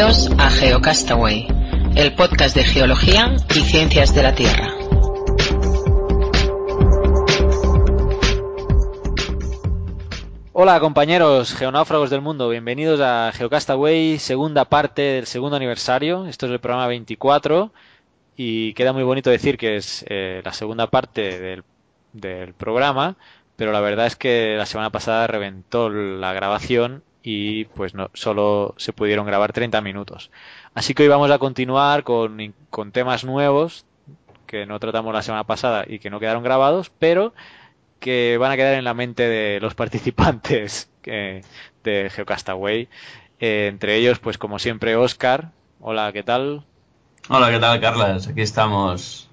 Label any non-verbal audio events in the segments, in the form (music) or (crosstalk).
Bienvenidos a GeoCastaway, el podcast de geología y ciencias de la Tierra. Hola compañeros geonáufragos del mundo, bienvenidos a GeoCastaway, segunda parte del segundo aniversario. Esto es el programa 24 y queda muy bonito decir que es eh, la segunda parte del, del programa, pero la verdad es que la semana pasada reventó la grabación y pues no, solo se pudieron grabar 30 minutos. Así que hoy vamos a continuar con, con temas nuevos que no tratamos la semana pasada y que no quedaron grabados, pero que van a quedar en la mente de los (laughs) participantes que, de Geocastaway. Eh, entre ellos, pues como siempre, Oscar. Hola, ¿qué tal? Hola, ¿qué tal, Carlas? Aquí estamos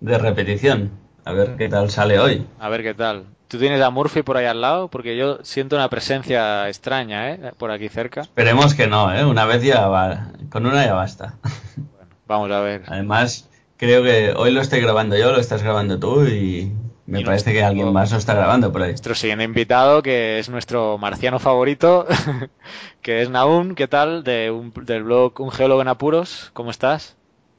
de repetición. A ver qué tal sale hoy. A ver qué tal. ¿Tú tienes a Murphy por ahí al lado? Porque yo siento una presencia extraña, ¿eh? Por aquí cerca. Esperemos que no, ¿eh? Una vez ya va. Con una ya basta. Bueno, vamos a ver. Además, creo que hoy lo estoy grabando yo, lo estás grabando tú y me Y parece que alguien más lo está grabando por ahí. Nuestro siguiente invitado, que es nuestro marciano favorito, (laughs) que es Naum, ¿qué tal? De un- del blog Un Geólogo en Apuros, ¿cómo estás?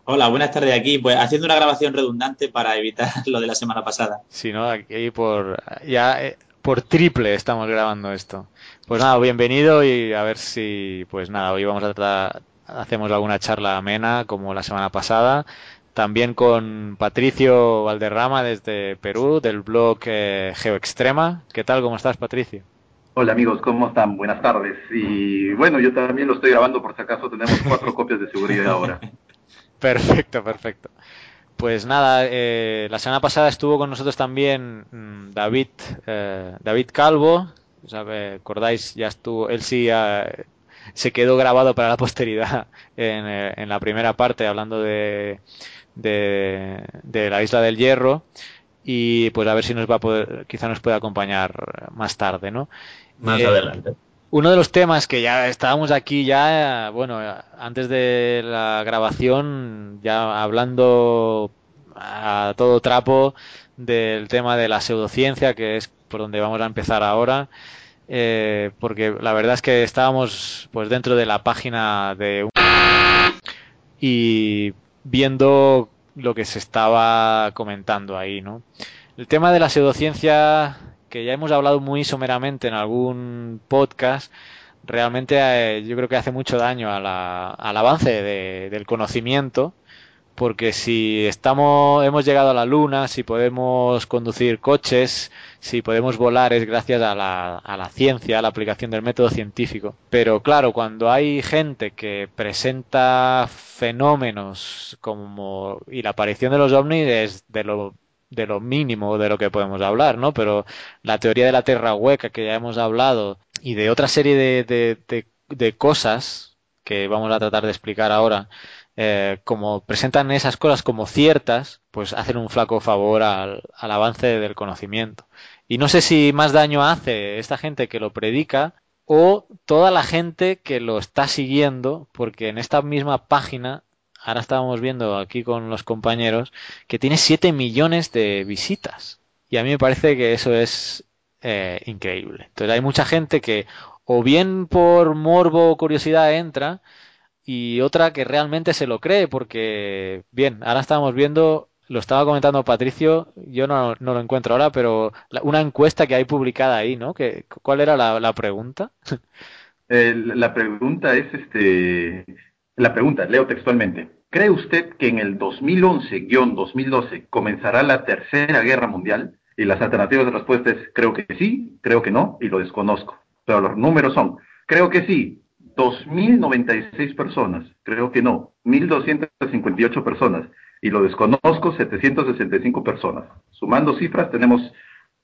Hola, buenas tardes aquí. Pues haciendo una grabación redundante para evitar (laughs) lo de la semana pasada. Sí, ¿no? Aquí por, ya, eh, por triple estamos grabando esto. Pues nada, bienvenido y a ver si, pues nada, hoy vamos a tratar, hacemos alguna charla amena como la semana pasada. También con Patricio Valderrama desde Perú, del blog eh, GeoExtrema. ¿Qué tal? ¿Cómo estás, Patricio? Hola amigos, ¿cómo están? Buenas tardes. Y bueno, yo también lo estoy grabando por si acaso tenemos cuatro (laughs) copias de seguridad ahora. Perfecto, perfecto. Pues nada, eh, la semana pasada estuvo con nosotros también mm, David, eh, David Calvo. Acordáis, ya estuvo, él sí eh, se quedó grabado para la (laughs) posteridad en, eh, en la primera parte hablando de, de, de la isla del Hierro. Y pues a ver si nos va a poder, quizá nos puede acompañar más tarde, ¿no? Más Eh, adelante. Uno de los temas que ya estábamos aquí ya, bueno, antes de la grabación, ya hablando a todo trapo del tema de la pseudociencia, que es por donde vamos a empezar ahora, eh, porque la verdad es que estábamos pues dentro de la página de un- y viendo lo que se estaba comentando ahí, ¿no? El tema de la pseudociencia, que ya hemos hablado muy someramente en algún podcast, realmente eh, yo creo que hace mucho daño a la- al avance de- del conocimiento, porque si estamos, hemos llegado a la luna, si podemos conducir coches, si podemos volar es gracias a la, a la ciencia, a la aplicación del método científico. Pero claro, cuando hay gente que presenta fenómenos como y la aparición de los ovnis es de lo de lo mínimo de lo que podemos hablar, ¿no? Pero la teoría de la tierra hueca que ya hemos hablado y de otra serie de, de, de- de cosas que vamos a tratar de explicar ahora, eh, como presentan esas cosas como ciertas, pues hacen un flaco favor al, al avance del conocimiento. Y no sé si más daño hace esta gente que lo predica o toda la gente que lo está siguiendo, porque en esta misma página, ahora estábamos viendo aquí con los compañeros, que tiene 7 millones de visitas. Y a mí me parece que eso es eh, increíble. Entonces hay mucha gente que o bien por morbo o curiosidad entra y otra que realmente se lo cree porque, bien, ahora estamos viendo, lo estaba comentando Patricio, yo no, lo encuentro ahora, pero la- una encuesta que hay publicada ahí, ¿no? ¿Cuál era la, la pregunta? (laughs) Eh, la pregunta es, este, la pregunta, leo textualmente. ¿Cree usted que en el 2011-2012 comenzará la Tercera Guerra Mundial? Y las alternativas de respuesta es, creo que sí, creo que no, y lo desconozco. Pero los números son, creo que sí, 2.096 personas, creo que no, 1.258 personas, y lo desconozco, 765 personas. Sumando cifras, tenemos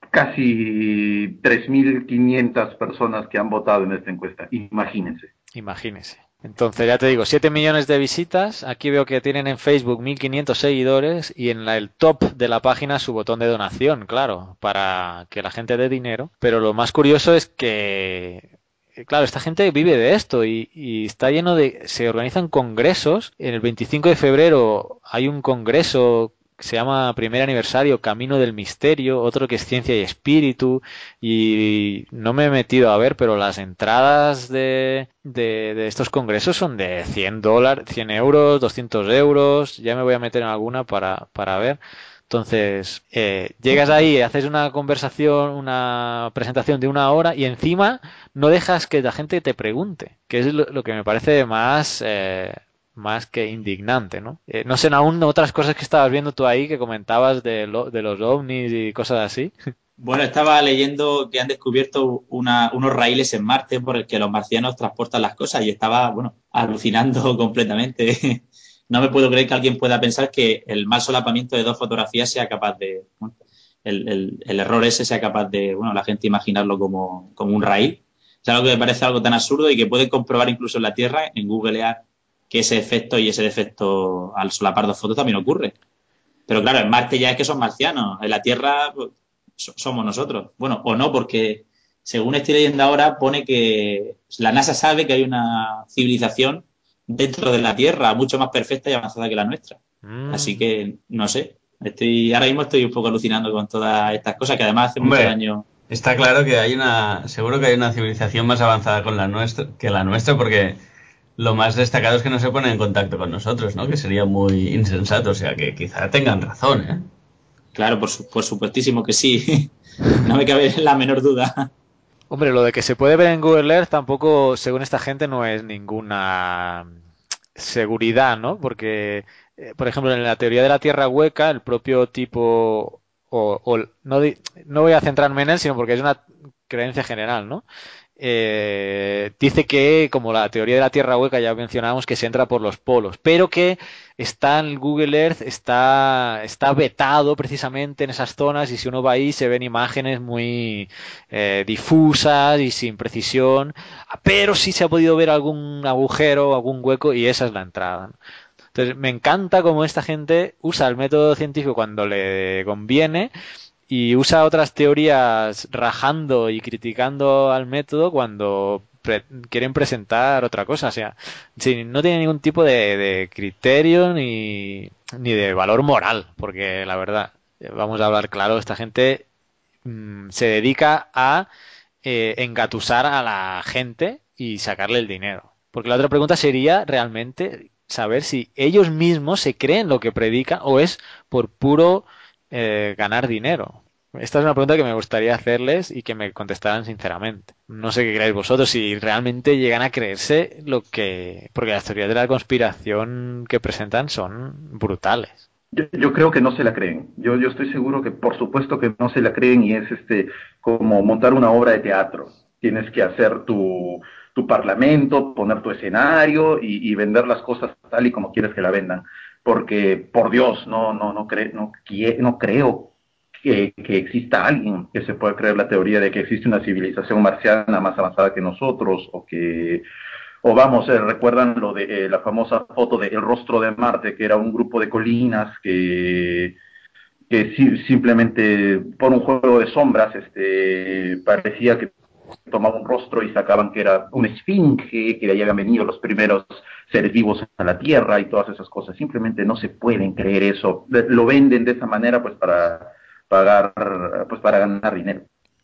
casi 3.500 personas que han votado en esta encuesta. Imagínense. Imagínese. Entonces, ya te digo, 7 millones de visitas. Aquí veo que tienen en Facebook 1500 seguidores y en la- el top de la página su botón de donación, claro, para que la gente dé dinero. Pero lo más curioso es que, eh, claro, esta gente vive de esto y, y está lleno de. Se organizan congresos. En el 25 de febrero hay un congreso se llama Primer Aniversario, Camino del Misterio, otro que es Ciencia y Espíritu, y no me he metido a ver, pero las entradas de, de, estos congresos son de 100 dólares, 100 euros, 200 euros, ya me voy a meter en alguna para, para ver. Entonces, eh, llegas ahí, haces una conversación, una presentación de una hora y encima no dejas que la gente te pregunte, que es lo, lo que me parece más, eh, más que indignante, ¿no? Eh, no sé, aún otras cosas que estabas viendo tú ahí que comentabas de, de los ovnis y cosas así. (laughs) Bueno, estaba leyendo que han descubierto una, unos raíles en Marte por el que los marcianos transportan las cosas y estaba, bueno, alucinando (laughs) completamente. (laughs) no me puedo creer que alguien pueda pensar que el mal solapamiento de dos fotografías sea capaz de, el, el, error ese sea capaz de, bueno, la gente imaginarlo como, como un raíl. Es algo que me parece algo tan absurdo y que pueden comprobar incluso en la Tierra, en Google que ese efecto y ese defecto al solapar dos fotos también ocurre. Pero claro, en Marte ya es que son marcianos, en la Tierra pues, somos nosotros. Bueno, o no, porque según estoy leyendo ahora, pone que la NASA sabe que hay una civilización dentro de la Tierra, mucho más perfecta y avanzada que la nuestra. Mm. Así que, no sé, estoy ahora mismo estoy un poco alucinando con todas estas cosas que además hace muchos años... Está claro que hay una, seguro que hay una civilización más avanzada con la nuestra, que la nuestra, porque lo más destacado es que no se pone en contacto con nosotros, ¿no? Que sería muy insensato, o sea que quizá tengan razón, ¿eh? Claro, por, su, por supuestísimo que sí. (laughs) no me cabe la menor duda. Hombre, lo de que se puede ver en Google Earth tampoco, según esta gente, no es ninguna seguridad, ¿no? Porque, eh, por ejemplo, en la teoría de la Tierra hueca, el propio tipo, o, o no, no voy a centrarme en él, sino porque es una creencia general, ¿no? Eh, dice que, como la teoría de la Tierra hueca ya mencionábamos, que se entra por los polos, pero que está en Google Earth, está, está vetado precisamente en esas zonas y si uno va ahí se ven imágenes muy eh, difusas y sin precisión, pero sí se ha podido ver algún agujero, algún hueco y esa es la entrada. Entonces, me encanta cómo esta gente usa el método científico cuando le conviene y usa otras teorías rajando y criticando al método cuando pre quieren presentar otra cosa. O sea, sí, no tiene ningún tipo de, de, criterio ni, ni de valor moral, porque la verdad, vamos a hablar claro, esta gente mmm, se dedica a eh, engatusar a la gente y sacarle el dinero. Porque la otra pregunta sería realmente saber si ellos mismos se creen lo que predican o es por puro eh, ganar dinero. Esta es una pregunta que me gustaría hacerles y que me contestaran sinceramente. No sé qué creéis vosotros, si realmente llegan a creerse lo que... Porque las teorías de la conspiración que presentan son brutales. Yo, yo, creo que no se la creen. Yo, yo estoy seguro que por supuesto que no se la creen y es este como montar una obra de teatro. Tienes que hacer tu, tu parlamento, poner tu escenario y, vender las cosas tal y como quieres que la vendan. Porque, por Dios, no, no, no, cre no, no creo que, que, exista alguien que se pueda creer la teoría de que existe una civilización marciana más avanzada que nosotros o que o vamos, eh, recuerdan lo de eh, la famosa foto de El rostro de Marte, que era un grupo de colinas que, que si, simplemente por un juego de sombras este, parecía que tomaba un rostro y sacaban que era un esfinge, que de habían venido los primeros seres vivos a la Tierra y todas esas cosas. Simplemente no se pueden creer eso. Lo venden de esa manera pues para pagar, pues para ganar dinero.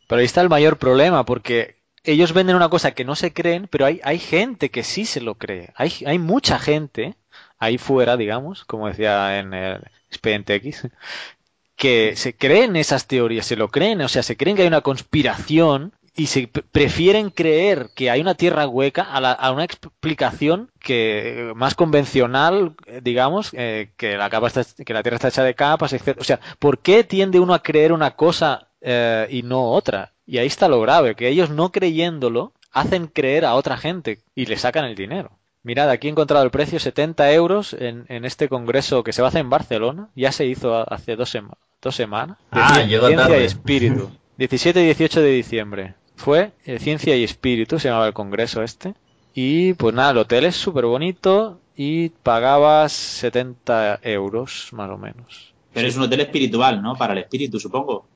Pero ahí está el mayor problema, porque ellos venden una cosa que no se creen, pero hay, hay gente que sí se lo cree. Hay, hay mucha gente ahí fuera, digamos, como decía en el expediente X, que se creen esas teorías, se lo creen, o sea, se creen que hay una conspiración y se prefieren creer que hay una tierra hueca a, la, a una explicación que más convencional, digamos, eh, que la capa está, que la tierra está hecha de capas, etc. O sea, ¿por qué tiende uno a creer una cosa eh, y no otra? Y ahí está lo grave, que ellos no creyéndolo hacen creer a otra gente y le sacan el dinero. Mirad, aquí he encontrado el precio 70 euros en, en este congreso que se va a hacer en Barcelona. Ya se hizo hace dos, sema dos semanas. Ah, llegó tarde. y espíritu. (laughs) 17 y 18 de diciembre fue eh, Ciencia y Espíritu, se llamaba el congreso este. Y pues nada, el hotel es súper bonito y pagabas 70 euros más o menos. Pero es un hotel espiritual, ¿no? Para el espíritu, supongo.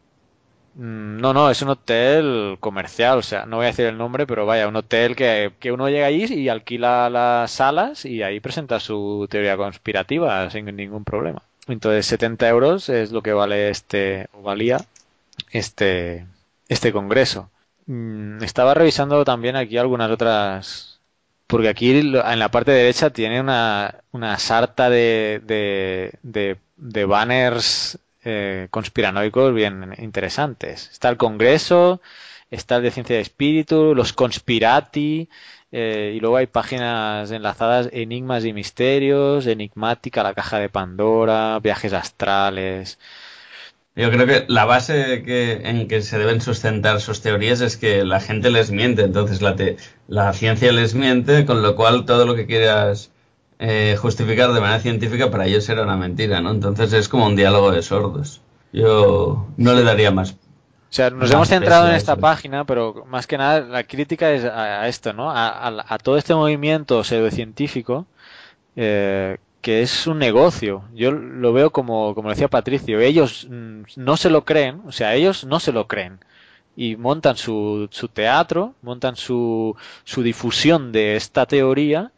Mm, no, no, es un hotel comercial, o sea, no voy a decir el nombre, pero vaya, un hotel que, que uno llega allí y alquila las salas y ahí presenta su teoría conspirativa sin ningún problema. Entonces 70 euros es lo que vale este, o valía este, este congreso. Mm, estaba revisando también aquí algunas otras, porque aquí en la parte derecha tiene una, una sarta de, de, banners eh, conspiranoicos bien interesantes. Está el Congreso, está el de Ciencia de Espíritu, los Conspirati, eh, y luego hay páginas enlazadas Enigmas y Misterios, Enigmática, la caja de Pandora, viajes astrales. Yo creo que la base que, en que se deben sustentar sus teorías es que la gente les miente, entonces la, la ciencia les miente, con lo cual todo lo que quieras eh, justificar de manera científica para ellos era una mentira, ¿no? Entonces es como un diálogo de sordos. Yo no le daría más o sea, nos hemos centrado en esta página, pero más que nada la crítica es a, esto, ¿no? A, todo este movimiento pseudocientífico eh, que es un negocio. Yo lo veo como, como decía Patricio, ellos mm, no se lo creen, o sea, ellos no se lo creen. Y montan su, su teatro, montan su, su difusión de esta teoría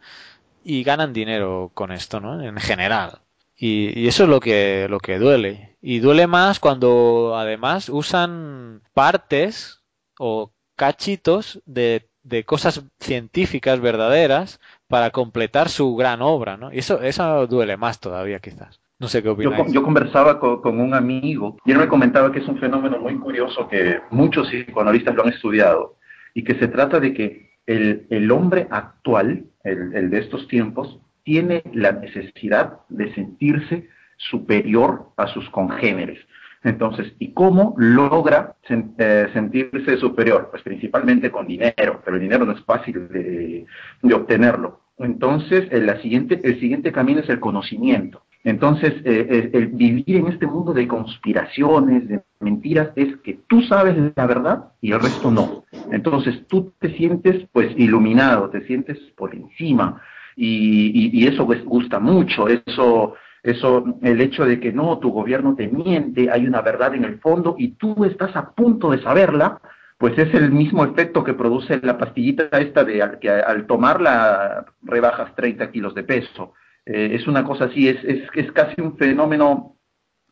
y ganan dinero con esto, ¿no? En general. Y, eso es lo que, lo que duele. Y duele más cuando además usan partes o cachitos de cosas científicas verdaderas para completar su gran obra, ¿no? Y eso, eso duele más todavía quizás. No sé qué opináis. Yo, yo conversaba con, con, un amigo y él me comentaba que es un fenómeno muy curioso que muchos psicoanalistas lo han estudiado y que se trata de que el, el hombre actual, el, el de estos tiempos, tiene la necesidad de sentirse superior a sus congéneres. Entonces, ¿y cómo logra eh, sentirse superior? Pues principalmente con dinero, pero el dinero no es fácil de, obtenerlo. Entonces, el, la siguiente, el siguiente camino es el conocimiento. Entonces, eh, el vivir en este mundo de conspiraciones, de mentiras, es que tú sabes la verdad y el resto no. Entonces, tú te sientes pues iluminado, te sientes por encima, y, eso pues, gusta mucho, eso, eso, el hecho de que no, tu gobierno te miente, hay una verdad en el fondo y tú estás a punto de saberla, pues es el mismo efecto que produce la pastillita esta de que al tomarla rebajas 30 kilos de peso. Eh, es una cosa así, es, es, es casi un fenómeno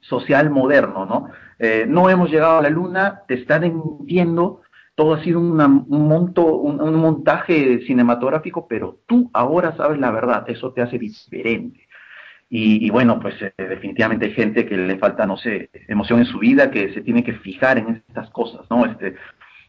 social moderno, ¿no? Eh, no hemos llegado a la luna, te están mintiendo, todo ha sido un, monto, un, montaje cinematográfico, pero tú ahora sabes la verdad, eso te hace diferente. Y, bueno, pues eh, definitivamente hay gente que le falta, no sé, emoción en su vida, que se tiene que fijar en estas cosas, ¿no? Este,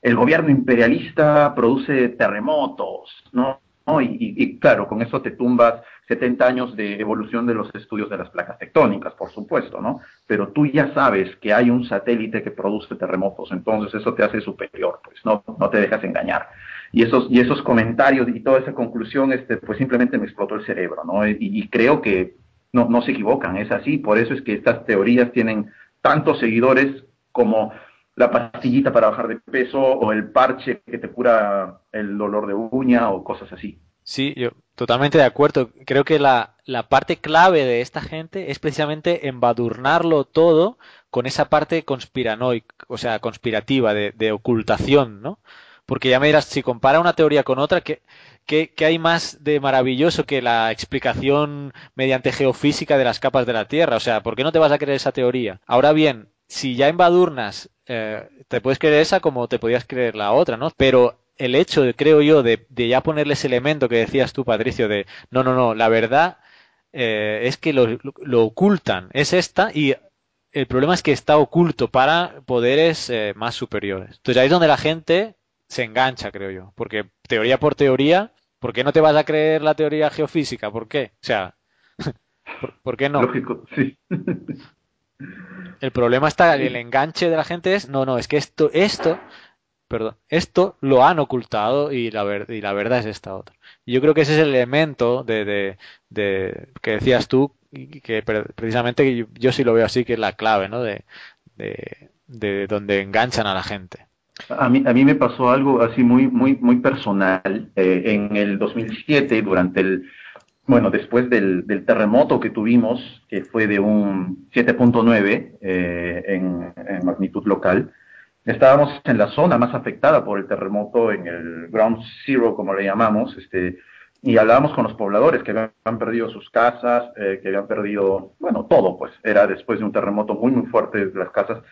el gobierno imperialista produce terremotos, ¿no? y, claro, con eso te tumbas 70 años de evolución de los estudios de las placas tectónicas, por supuesto, ¿no? Pero tú ya sabes que hay un satélite que produce terremotos, entonces eso te hace superior, pues no, no te dejas engañar. Y esos, y esos comentarios y toda esa conclusión, este, pues simplemente me explotó el cerebro, ¿no? Y, creo que no, no se equivocan, es así, por eso es que estas teorías tienen tantos seguidores como la pastillita para bajar de peso o el parche que te cura el dolor de uña o cosas así. Sí, yo totalmente de acuerdo. Creo que la, la parte clave de esta gente es precisamente embadurnarlo todo con esa parte conspiranoica, o sea, conspirativa, de, de, ocultación, ¿no? Porque ya me dirás, si compara una teoría con otra, ¿qué, qué, qué hay más de maravilloso que la explicación mediante geofísica de las capas de la Tierra? O sea, ¿por qué no te vas a creer esa teoría? Ahora bien, si ya embadurnas, eh, te puedes creer esa como te podías creer la otra, ¿no? Pero el hecho, creo yo, de, ya ponerle ese elemento que decías tú, Patricio, de no, no, no, la verdad eh, es que lo, lo, ocultan, es esta y el problema es que está oculto para poderes eh, más superiores. Entonces ahí es donde la gente se engancha, creo yo, porque teoría por teoría, ¿por qué no te vas a creer la teoría geofísica? ¿Por qué? O sea, (laughs) ¿por, qué no? Lógico, sí. El problema está, el enganche de la gente es, no, no, es que esto, esto perdón, esto lo han ocultado y la, y la verdad es esta otra. Y yo creo que ese es el elemento de, de, que decías tú, que precisamente yo, sí lo veo así, que es la clave, ¿no? De, de, donde enganchan a la gente. A mí, a mí me pasó algo así muy, muy, muy personal. Eh, en el 2007, durante el, bueno, después del, terremoto que tuvimos, que fue de un 7.9 eh, en, en magnitud local, Estábamos en la zona más afectada por el terremoto, en el ground zero, como le llamamos, este, y hablábamos con los pobladores que habían perdido sus casas, eh, que habían perdido, bueno, todo, pues era después de un terremoto muy, muy fuerte las casas.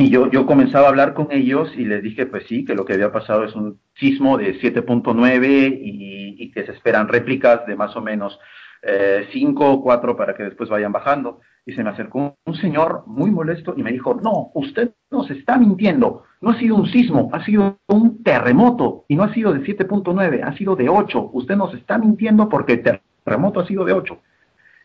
Y yo, yo comenzaba a hablar con ellos y les dije, pues sí, que lo que había pasado es un sismo de 7.9 y, y, que se esperan réplicas de más o menos 5 o 4 para que después vayan bajando. Y se me acercó un señor muy molesto y me dijo, no, usted nos está mintiendo, no ha sido un sismo, ha sido un terremoto y no ha sido de 7.9, ha sido de 8, usted nos está mintiendo porque el terremoto ha sido de 8.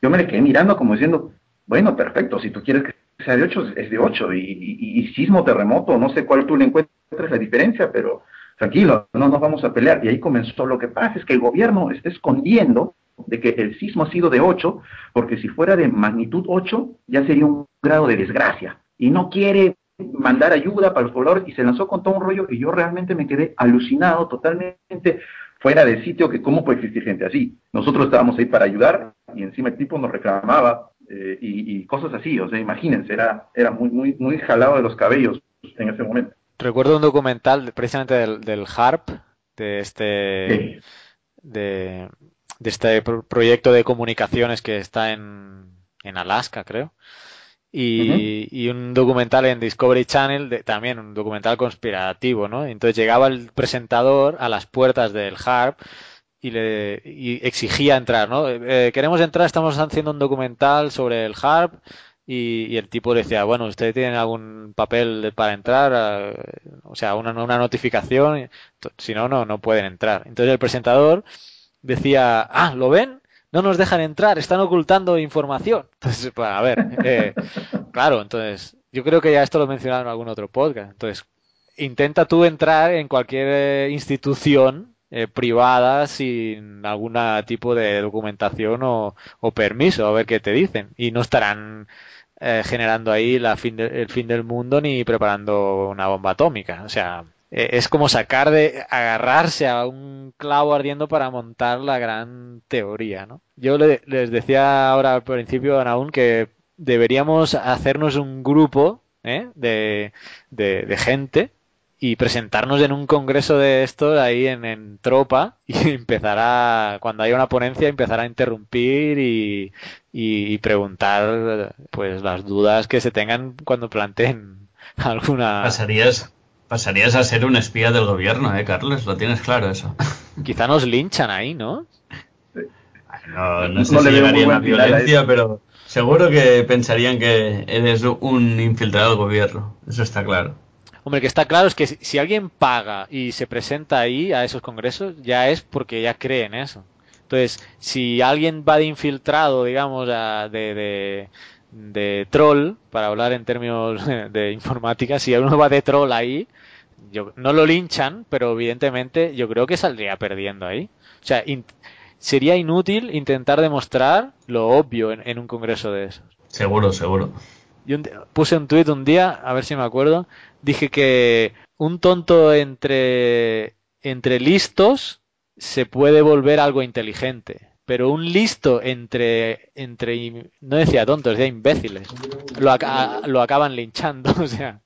Yo me le quedé mirando como diciendo, bueno, perfecto, si tú quieres que sea de 8, es de 8 y, y, y sismo, terremoto, no sé cuál tú le encuentres la diferencia, pero tranquilo, no nos vamos a pelear. Y ahí comenzó, lo que pasa es que el gobierno está escondiendo de que el sismo ha sido de 8, porque si fuera de magnitud 8 ya sería un grado de desgracia. Y no quiere mandar ayuda para los pobladores y se lanzó con todo un rollo y yo realmente me quedé alucinado totalmente fuera de sitio que cómo puede existir gente así. Nosotros estábamos ahí para ayudar y encima el tipo nos reclamaba eh, y, y, cosas así, o sea, imagínense, era, era muy, muy, muy jalado de los cabellos en ese momento. Recuerdo un documental precisamente del, del HARP, de este... Sí. De, de este proyecto de comunicaciones que está en, en Alaska, creo. Y, uh -huh. y, un documental en Discovery Channel, de, también un documental conspirativo, ¿no? Entonces llegaba el presentador a las puertas del HARP y le y exigía entrar, ¿no? Eh, queremos entrar, estamos haciendo un documental sobre el HARP y, el tipo decía, bueno, ¿usted tiene algún papel para entrar? Uh, o sea, una, una notificación, si no, no, no pueden entrar. Entonces el presentador decía, ah, ¿lo ven? No nos dejan entrar, están ocultando información. Entonces, (laughs) pues, a ver, eh, claro, entonces, yo creo que ya esto lo he mencionado en algún otro podcast. Entonces, intenta tú entrar en cualquier eh, institución eh, privada sin algún tipo de documentación o, permiso, a ver qué te dicen. Y no estarán eh, generando ahí la fin de, el fin del mundo ni preparando una bomba atómica. O sea, es como sacar de agarrarse a un clavo ardiendo para montar la gran teoría, ¿no? Yo le, les decía ahora al principio a Naún que deberíamos hacernos un grupo ¿eh? de, de, gente y presentarnos en un congreso de estos ahí en, en, tropa y (laughs) empezar a, cuando haya una ponencia, empezar a interrumpir y, y, y preguntar pues las dudas que se tengan cuando planteen (laughs) alguna... Pasarías, Pasarías a ser un espía del gobierno, ¿eh, Carlos? Lo tienes claro eso. (laughs) Quizá nos linchan ahí, ¿no? No, no sé no si llegaría la violencia, pero seguro que pensarían que eres un infiltrado del gobierno. Eso está claro. Hombre, que está claro es que si alguien paga y se presenta ahí a esos congresos, ya es porque ya cree en eso. Entonces, si alguien va de infiltrado, digamos, a, de, de troll, para hablar en términos (laughs) de informática, si uno va de troll ahí, no lo linchan, pero evidentemente yo creo que saldría perdiendo ahí. O sea, sería inútil intentar demostrar lo obvio en, en, un congreso de esos. Seguro, seguro. Yo puse un tuit un día, a ver si me acuerdo, dije que un tonto entre, entre listos se puede volver algo inteligente pero un listo entre, entre no decía tontos, decía imbéciles, lo, lo acaban linchando, (laughs) o sea.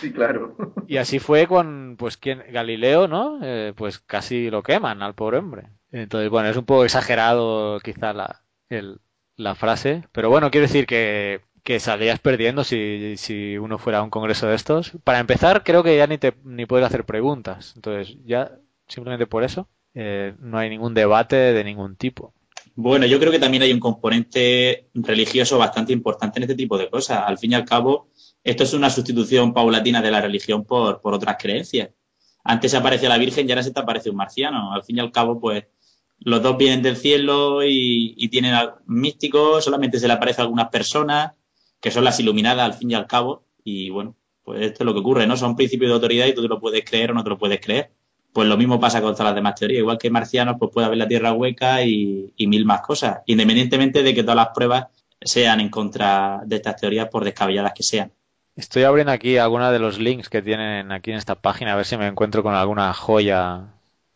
Sí, claro. Y así fue con, pues, ¿quién? Galileo, ¿no? Eh, pues casi lo queman al pobre hombre. Entonces, bueno, es un poco exagerado quizá la, el, la frase, pero bueno, quiero decir que, que saldrías perdiendo si, si uno fuera a un congreso de estos. Para empezar, creo que ya ni, te, ni puedes hacer preguntas. Entonces, ya, simplemente por eso eh, no hay ningún debate de ningún tipo. Bueno, yo creo que también hay un componente religioso bastante importante en este tipo de cosas. Al fin y al cabo, esto es una sustitución paulatina de la religión por, por otras creencias. Antes se aparece la Virgen y ahora se te aparece un marciano. Al fin y al cabo, pues los dos vienen del cielo y, y tienen místicos, solamente se le aparece a algunas personas que son las iluminadas al fin y al cabo. Y bueno, pues esto es lo que ocurre, ¿no? Son principios de autoridad y tú te lo puedes creer o no te lo puedes creer pues lo mismo pasa con todas las demás teorías. Igual que marcianos, pues puede haber la Tierra hueca y, mil más cosas, independientemente de que todas las pruebas sean en contra de estas teorías, por descabelladas que sean. Estoy abriendo aquí algunos de los links que tienen aquí en esta página, a ver si me encuentro con alguna joya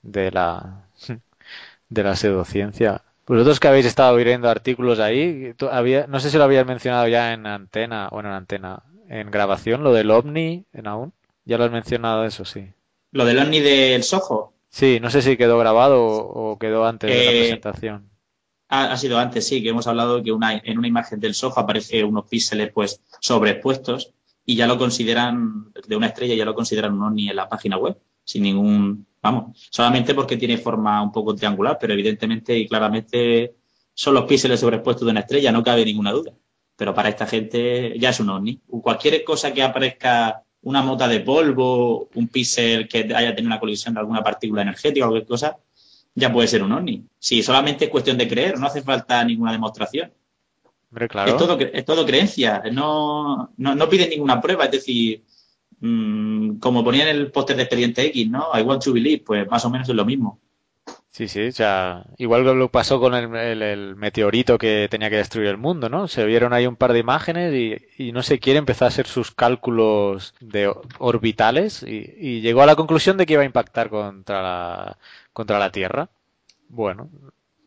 de la, (laughs) de la pseudociencia. Vosotros que habéis estado viendo artículos ahí, había, no sé si lo habías mencionado ya en antena, bueno, en antena, en grabación, lo del ovni, en aún. Ya lo has mencionado eso, sí. Lo del ovni del Soho. Sí, no sé si quedó grabado o, quedó antes de la Eh, presentación. Ha, ha sido antes, sí, que hemos hablado que una, en una imagen del SOF aparece unos píxeles pues sobreexpuestos y ya lo consideran, de una estrella ya lo consideran un OVNI en la página web, sin ningún, vamos, solamente porque tiene forma un poco triangular, pero evidentemente y claramente son los píxeles sobreexpuestos de una estrella, no cabe ninguna duda. Pero para esta gente ya es un OVNI. Cualquier cosa que aparezca una mota de polvo, un píxel que haya tenido una colisión de alguna partícula energética o cualquier cosa, ya puede ser un ovni. Sí, solamente es cuestión de creer, no hace falta ninguna demostración. Hombre, claro. Es, todo, es todo creencia, no, no, no piden ninguna prueba, es decir, mm, como ponía en el póster de Expediente X, ¿no? I want to believe, pues más o menos es lo mismo. Sí, sí, o sea, igual que lo pasó con el, meteorito que tenía que destruir el mundo, ¿no? Se vieron ahí un par de imágenes y, no sé quién empezó a hacer sus cálculos de orbitales y, y llegó a la conclusión de que iba a impactar contra la, contra la Tierra. Bueno,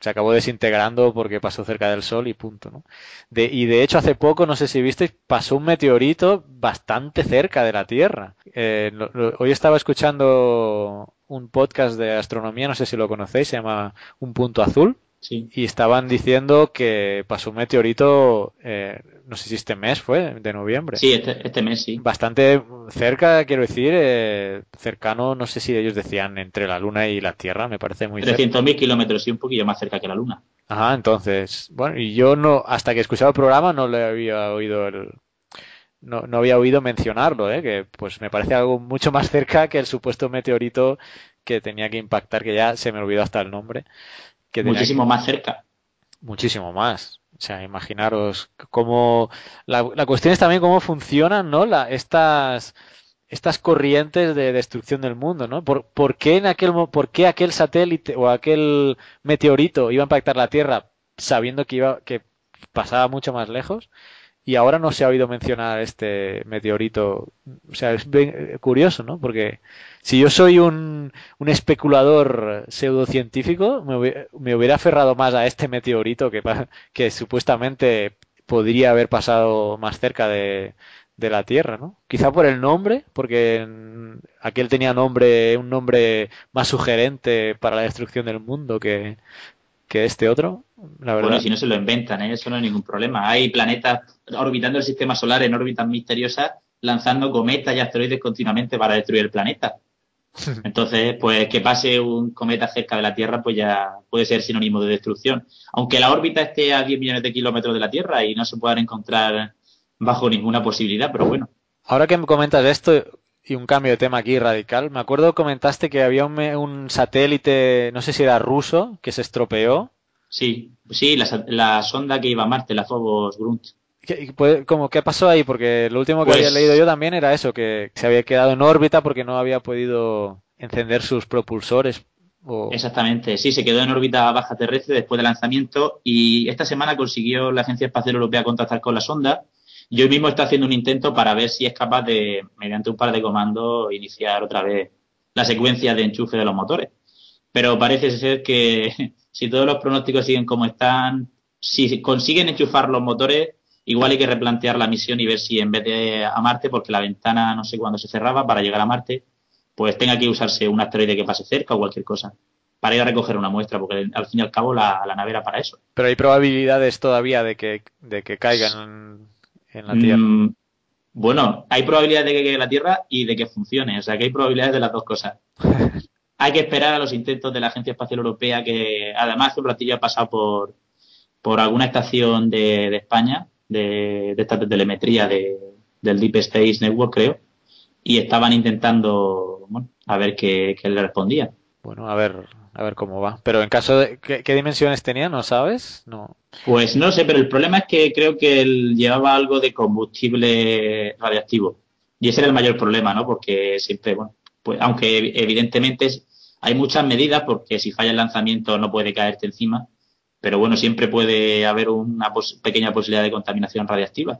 se acabó desintegrando porque pasó cerca del Sol y punto, ¿no? De, y de hecho hace poco, no sé si visteis, pasó un meteorito bastante cerca de la Tierra. Eh, lo- hoy estaba escuchando un podcast de astronomía, no sé si lo conocéis, se llama Un Punto Azul, Sí. y estaban diciendo que pasó un meteorito, eh, no sé si este mes fue, de noviembre. Sí, este, este mes sí. Bastante cerca, quiero decir, eh, cercano, no sé si ellos decían entre la Luna y la Tierra, me parece muy cerca. 300.000 kilómetros y un poquillo más cerca que la Luna. Ajá, entonces, bueno, y yo no, hasta que escuchaba el programa no le había oído el, no, no había oído mencionarlo, ¿eh? que pues me parece algo mucho más cerca que el supuesto meteorito que tenía que impactar, que ya se me olvidó hasta el nombre, que Muchísimo más cerca. muchísimo más. O sea, imaginaros cómo la, la cuestión es también cómo funcionan, ¿no? La, estas estas corrientes de destrucción del mundo, ¿no? ¿Por, por qué en aquel mo- por qué aquel satélite o aquel meteorito iba a impactar la Tierra sabiendo que iba que pasaba mucho más lejos? Y ahora no se ha oído mencionar este meteorito. O sea, es curioso, ¿no? Porque si yo soy un, un especulador pseudocientífico, me me hubiera aferrado más a este meteorito que, que supuestamente podría haber pasado más cerca de, de la Tierra, ¿no? Quizá por el nombre, porque aquel tenía nombre, un nombre más sugerente para la destrucción del mundo que, que este otro, la verdad. Bueno, si no se lo inventan, ¿eh? eso no hay ningún problema. Hay planetas orbitando el sistema solar en órbitas misteriosas, lanzando cometas y asteroides continuamente para destruir el planeta. (laughs) Entonces, pues que pase un cometa cerca de la Tierra, pues ya puede ser sinónimo de destrucción. Aunque la órbita esté a 10 millones de kilómetros de la Tierra y no se puedan encontrar bajo ninguna posibilidad, pero bueno. Ahora que me comentas esto y un cambio de tema aquí radical, me acuerdo comentaste que había un, satélite, no sé si era ruso, que se estropeó. Sí, sí, la, la sonda que iba a Marte, la Phobos Grunt. ¿Qué, puede- como, ¿Qué pasó ahí? Porque lo último que Pues- había leído yo también era eso, que se había quedado en órbita porque no había podido encender sus propulsores. O... Exactamente, sí, se quedó en órbita baja terrestre después del lanzamiento y esta semana consiguió la Agencia Espacial Europea contactar con la sonda y hoy mismo está haciendo un intento para ver si es capaz de, mediante un par de comandos, iniciar otra vez la secuencia de enchufe de los motores. Pero parece ser que (laughs) si todos los pronósticos siguen como están, si consiguen enchufar los motores, igual hay que replantear la misión y ver si en vez de a Marte, porque la ventana no sé cuándo se cerraba para llegar a Marte, pues tenga que usarse un asteroide que pase cerca o cualquier cosa para ir a recoger una muestra, porque al fin y al cabo la, la nave era para eso. Pero hay probabilidades todavía de que, de que caigan en, la Tierra. Mm, bueno, hay probabilidades de que en la Tierra y de que funcione, o sea que hay probabilidades de las dos cosas. (laughs) hay que esperar a los intentos de la Agencia Espacial Europea, que además hace un ratillo ha pasado por, por alguna estación de, de España, de, de esta de telemetría de, del Deep Space Network, creo, y estaban intentando, bueno, a ver qué, qué le respondía. Bueno, a ver, a ver cómo va. Pero en caso de... ¿Qué, qué dimensiones tenía? ¿No sabes? No. Pues no sé, pero el problema es que creo que él llevaba algo de combustible radiactivo. Y ese era el mayor problema, ¿no? Porque siempre, bueno, pues aunque evidentemente hay muchas medidas, porque si falla el lanzamiento no puede caerte encima, pero bueno, siempre puede haber una pequeña posibilidad de contaminación radiactiva.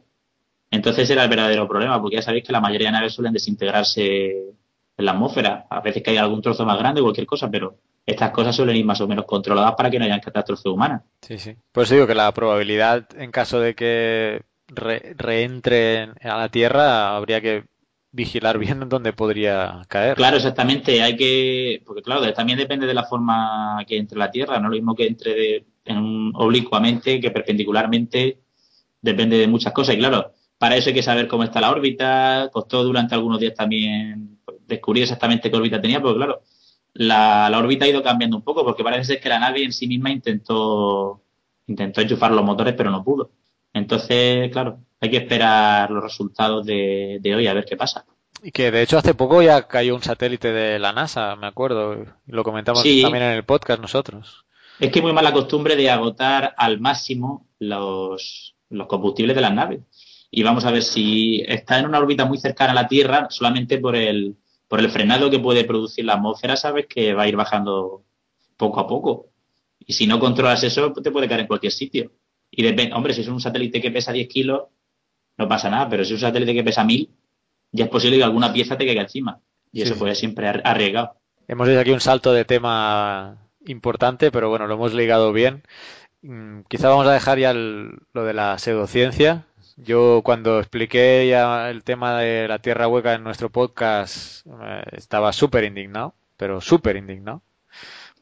Entonces era el verdadero problema, porque ya sabéis que la mayoría de naves suelen desintegrarse en la atmósfera. A veces hay algún trozo más grande o cualquier cosa, pero estas cosas suelen ir más o menos controladas para que no hayan catástrofes humanas. Sí, sí. Por eso digo que la probabilidad en caso de que re- reentren a la Tierra habría que vigilar bien (laughs) dónde podría caer. Claro, exactamente. Hay que, porque claro, también depende de la forma que entre la Tierra, no lo mismo que entre de, en oblicuamente que perpendicularmente, depende de muchas cosas. Y claro, para eso hay que saber cómo está la órbita. Costó durante algunos días también descubrir exactamente qué órbita tenía, porque claro, la, la órbita ha ido cambiando un poco, porque parece ser que la nave en sí misma intentó, intentó enchufar los motores, pero no pudo. Entonces, claro, hay que esperar los resultados de, de hoy a ver qué pasa. Y que de hecho hace poco ya cayó un satélite de la NASA, me acuerdo. Lo comentamos Sí. también en el podcast nosotros. Es que hay muy mala costumbre de agotar al máximo los, los combustibles de las naves. Y vamos a ver si está en una órbita muy cercana a la Tierra, solamente por el, por el frenado que puede producir la atmósfera, sabes que va a ir bajando poco a poco. Y si no controlas eso, te puede caer en cualquier sitio. Y depende, hombre, si es un satélite que pesa 10 kilos, no pasa nada, pero si es un satélite que pesa 1000, ya es posible que alguna pieza te caiga encima. Y Sí, eso puede siempre ar- arriesgado. Hemos hecho aquí un salto de tema importante, pero bueno, lo hemos ligado bien. Mm, Quizá vamos a dejar ya el- lo de la pseudociencia. Yo cuando expliqué ya el tema de la Tierra hueca en nuestro podcast eh, estaba súper indignado, pero súper indignado,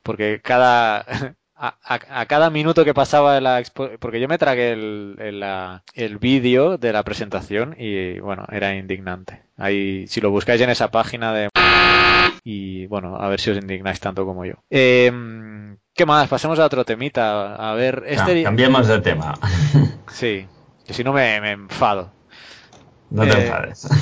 porque cada (laughs) a, a- a cada minuto que pasaba la expo- porque yo me tragué el, el, vídeo de la presentación y bueno, era indignante. Ahí si lo buscáis en esa página de y bueno, a ver si os indignáis tanto como yo. Eh, ¿Qué más? Pasemos a otro temita. A ver, este... Cam- Cambiemos de tema. (laughs) Sí, que si no me, me enfado. No te Eh, enfades. (laughs)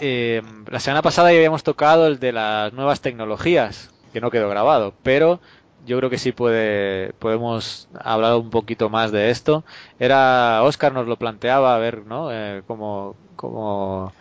Eh, la semana pasada ya habíamos tocado el de las nuevas tecnologías, que no quedó grabado, pero yo creo que sí puede, podemos hablar un poquito más de esto. Era, Oscar nos lo planteaba, a ver, ¿no? Eh, cómo, cómo,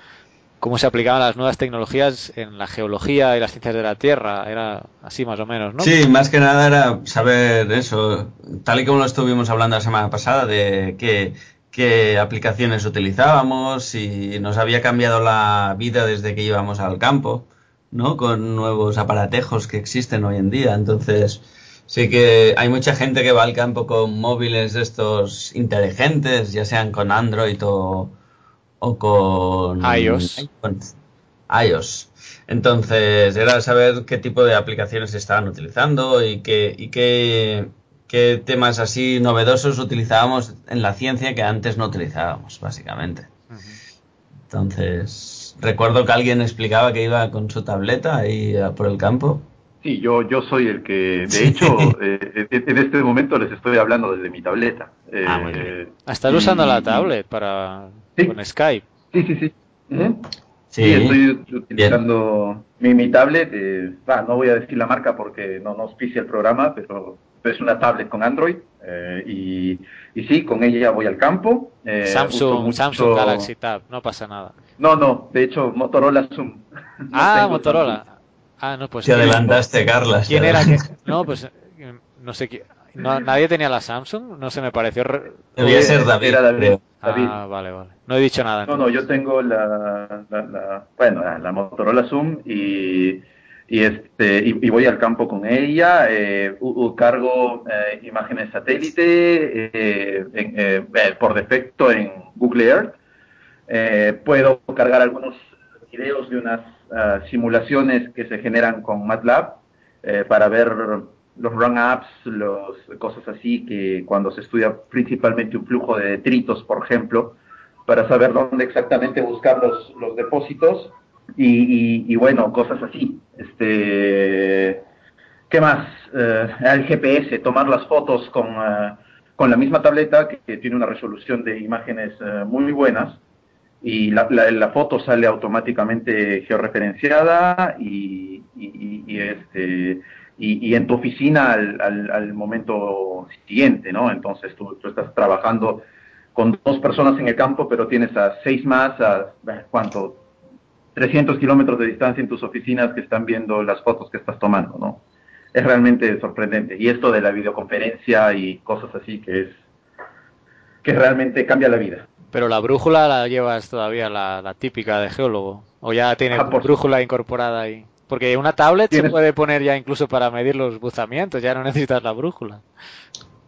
cómo se aplicaban las nuevas tecnologías en la geología y las ciencias de la Tierra. Era así más o menos, ¿no? Sí, más que nada era saber eso, tal y como lo estuvimos hablando la semana pasada, de qué, qué aplicaciones utilizábamos, si nos había cambiado la vida desde que íbamos al campo, ¿no? Con nuevos aparatejos que existen hoy en día. Entonces, sí que hay mucha gente que va al campo con móviles de estos inteligentes, ya sean con Android o, o con iOS. con iOS. Entonces, era saber qué tipo de aplicaciones estaban utilizando y qué, y qué, qué temas así novedosos utilizábamos en la ciencia que antes no utilizábamos, básicamente. Entonces, recuerdo que alguien explicaba que iba con su tableta ahí por el campo. Sí, yo, yo soy el que, de hecho, eh, en este momento les estoy hablando desde mi tableta. Eh, Ah, muy bien. Estás y- usando la tablet para Sí. con Skype. Sí, sí, sí. Ujú. Sí, Sí, estoy utilizando mi, mi tablet. eh, no voy a decir la marca porque no nos auspicia el programa, pero es una tablet con Android. eh, y, y sí, con ella voy al campo. eh, Samsung, mucho- Samsung Galaxy Tab, no pasa nada. No, no, de hecho, Motorola Zoom. (laughs) No ah, Motorola. Samsung. Ah, no, pues te adelantaste, Carla. ¿Quién era que no, pues eh, no sé quién. No, nadie tenía la Samsung, no se me pareció. re- Debía ser David, Era David. David. Ah, vale, vale. No he dicho nada. No, no, yo tengo la, la, la- bueno, la, la Motorola Zoom y, y este y, voy al campo con ella, eh, cargo eh, imágenes satélite eh, eh, por defecto en Google Earth. Puedo cargar algunos videos de unas ah, simulaciones que se generan con MATLAB para ver los run-ups, los cosas así que cuando se estudia principalmente un flujo de detritos, por ejemplo, para saber dónde exactamente buscar los, los depósitos y, y- y bueno, cosas así. Este, ¿Qué más? Eh, el GPS, tomar las fotos con, eh, con la misma tableta que, tiene una resolución de imágenes eh, muy buenas y la, la- foto sale automáticamente georreferenciada y, y- y, este y, en tu oficina al, al- al momento siguiente, ¿no? Entonces tú, tú estás trabajando con dos personas en el campo, pero tienes a seis más, a cuánto, 300 kilómetros de distancia en tus oficinas que están viendo las fotos que estás tomando, ¿no? Es realmente sorprendente. Y esto de la videoconferencia y cosas así que es que realmente cambia la vida. Pero la brújula la llevas todavía, la, la típica de geólogo. O ya tiene Ah, por- brújula incorporada ahí. Porque una tablet se puede poner ya incluso para medir los buzamientos, ya no necesitas la brújula.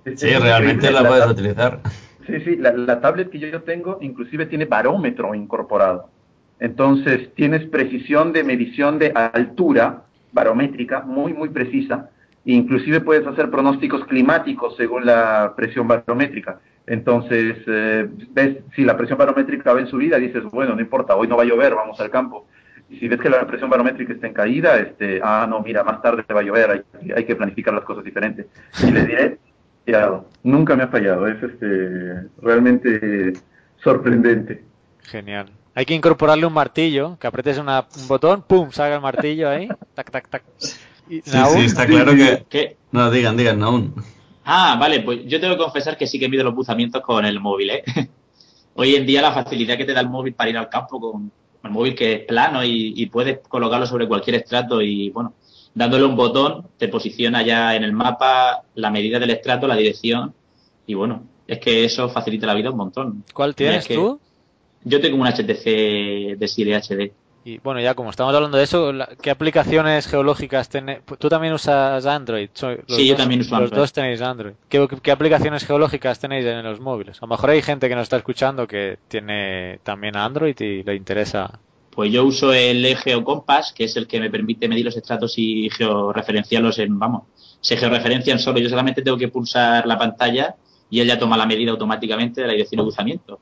Sí, realmente la La puedes utilizar. Sí, sí, la, la tablet que yo tengo inclusive tiene barómetro incorporado. Entonces, tienes precisión de medición de altura barométrica muy, muy precisa. Inclusive puedes hacer pronósticos climáticos según la presión barométrica. Entonces, eh, ves si la presión barométrica va en subida, dices, bueno, no importa, hoy no va a llover, vamos al campo. Y si ves que la presión barométrica está en caída, este, ah, no, mira, más tarde va a llover, hay, hay que planificar las cosas diferentes. Y les diré, nunca me ha fallado, es este, realmente sorprendente. Genial. Hay que incorporarle un martillo, que apretes una, un botón, ¡pum! salga el martillo ahí, tac, tac, tac. Y, sí, sí, está claro que... ¿Qué? No, digan, digan, aún. Ah, vale, pues yo tengo que confesar que sí que mido los buzamientos con el móvil, ¿eh? (laughs) Hoy en día la facilidad que te da el móvil para ir al campo con el móvil que es plano y, puedes colocarlo sobre cualquier estrato y, bueno, dándole un botón te posiciona ya en el mapa la medida del estrato, la dirección y, bueno, es que eso facilita la vida un montón. ¿Cuál tienes tú? Yo tengo un HTC de Siri HD. Y bueno, ya como estamos hablando de eso, ¿qué aplicaciones geológicas tenéis? ¿Tú también usas Android? sí, yo también uso Android. Los dos tenéis Android. ¿Qué, aplicaciones geológicas tenéis en los móviles? A lo mejor hay gente que nos está escuchando que tiene también Android y le interesa. Pues yo uso el GeoCompass, que es el que me permite medir los estratos y georreferenciarlos en, vamos, se georreferencian solo. Yo solamente tengo que pulsar la pantalla y él ya toma la medida automáticamente de la dirección de cruzamiento.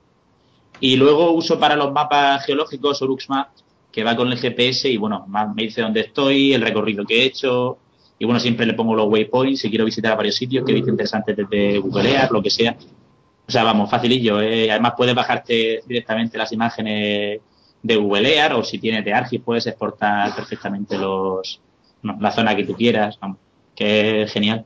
Y luego uso para los mapas geológicos Orux Maps, que va con el GPS y bueno, me dice dónde estoy, el recorrido que he hecho y bueno, siempre le pongo los waypoints si quiero visitar a varios sitios que dice interesantes desde Google Earth, lo que sea. O sea, vamos, facilillo. ¿eh? Además puedes bajarte directamente las imágenes de Google Earth o si tienes de Argis puedes exportar perfectamente los la zona que tú quieras, vamos, que es genial.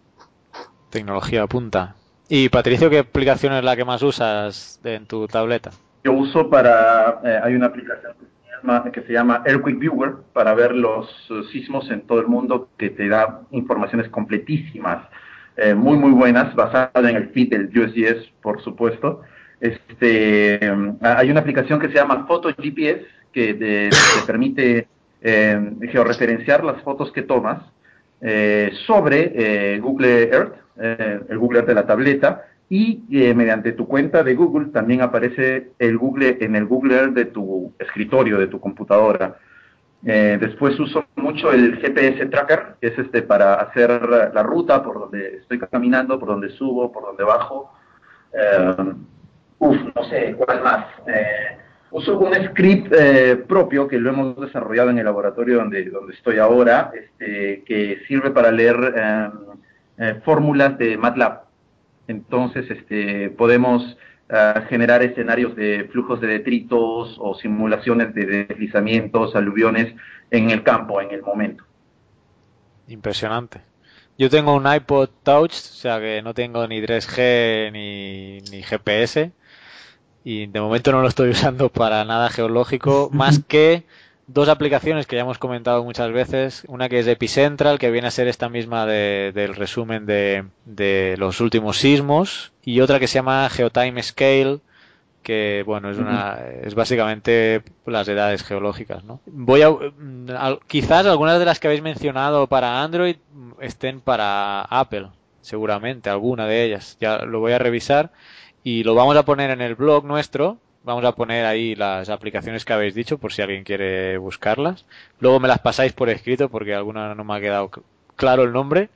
Tecnología punta. Y Patricio, ¿qué aplicación es la que más usas en tu tableta? Yo uso para, eh, hay una aplicación que se llama Earthquake Viewer para ver los eh, sismos en todo el mundo que te da informaciones completísimas, eh, muy muy buenas, basada en el feed del USGS, por supuesto. Este, hay una aplicación que se llama Photo GPS que te, permite georreferenciar las fotos que tomas sobre Google Earth, el Google Earth de la tableta, y eh, mediante tu cuenta de Google también aparece el Google en el Google de tu escritorio, de tu computadora. Eh, después uso mucho el GPS Tracker, que es este para hacer la ruta por donde estoy caminando, por donde subo, por donde bajo. Eh, uf, no sé, ¿cuál más? uso un script propio que lo hemos desarrollado en el laboratorio donde, donde estoy ahora, este, que sirve para leer fórmulas de MATLAB. Entonces, este, podemos ah, generar escenarios de flujos de detritos o simulaciones de deslizamientos, aluviones en el campo, en el momento. Impresionante. Yo tengo un iPod Touch, o sea que no tengo ni 3G ni, ni GPS y de momento no lo estoy (laughs) usando para nada geológico, más (laughs) que dos aplicaciones que ya hemos comentado muchas veces. Una que es Epicentral, que viene a ser esta misma del resumen de, los últimos sismos. Y otra que se llama Geotime Scale, que bueno, es una es básicamente las edades geológicas, ¿no? Voy a, quizás algunas de las que habéis mencionado para Android estén para Apple, seguramente alguna de ellas. Ya lo voy a revisar y lo vamos a poner en el blog nuestro Vamos a poner ahí las aplicaciones que habéis dicho por si alguien quiere buscarlas. Luego me las pasáis por escrito porque alguna no me ha quedado claro el nombre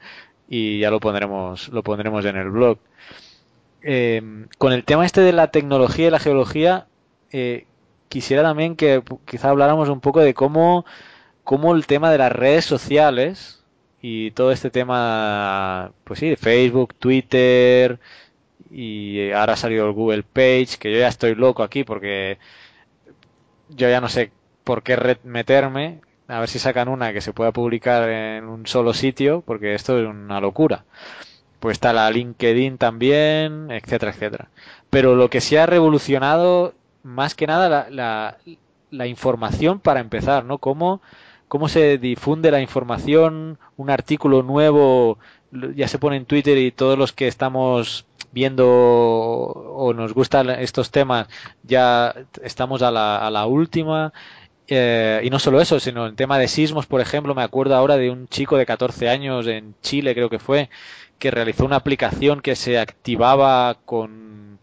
y ya lo pondremos, lo pondremos en el blog. Eh, con el tema este de la tecnología y la geología, eh, quisiera también que quizá habláramos un poco de cómo, cómo el tema de las redes sociales y todo este tema, pues sí, de Facebook, Twitter, y ahora ha salido el Google Page, que yo ya estoy loco aquí porque yo ya no sé por qué red meterme, a ver si sacan una que se pueda publicar en un solo sitio, porque esto es una locura. Pues está la LinkedIn también, etcétera, etcétera. Pero lo que se ha revolucionado, más que nada, la, la, la información para empezar, ¿no? Cómo, cómo se difunde la información, un artículo nuevo ya se pone en Twitter y todos los que estamos viendo o nos gustan estos temas, ya estamos a la, a la última. Eh, y no solo eso, sino el tema de sismos, por ejemplo, me acuerdo ahora de un chico de 14 años en Chile, creo que fue, que realizó una aplicación que se activaba con,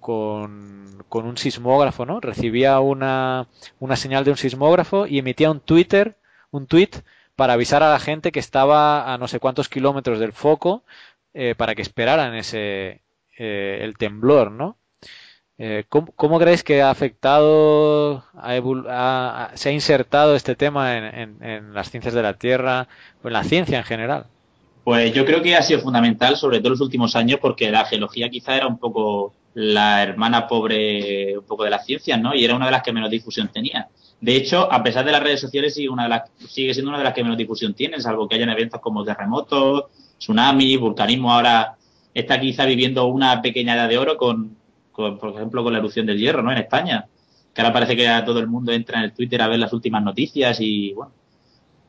con, con un sismógrafo, ¿no? Recibía una, una señal de un sismógrafo y emitía un Twitter, un tweet para avisar a la gente que estaba a no sé cuántos kilómetros del foco eh, para que esperaran ese eh, el temblor, ¿no? Eh, ¿cómo, ¿cómo, creéis que ha afectado, ha, se ha insertado este tema en, en, las ciencias de la Tierra o en la ciencia en general? Pues yo creo que ha sido fundamental, sobre todo en los últimos años, porque la geología quizá era un poco la hermana pobre un poco de las ciencias, ¿no? Y era una de las que menos difusión tenía. De hecho, a pesar de las redes sociales, sigue, una de las, sigue siendo una de las que menos difusión tiene, salvo que hayan eventos como terremotos, tsunami, vulcanismo. Ahora está quizá viviendo una pequeña edad de oro con, por ejemplo, con la erupción del hierro, ¿no? En España. Que ahora parece que todo el mundo entra en el Twitter a ver las últimas noticias y, bueno,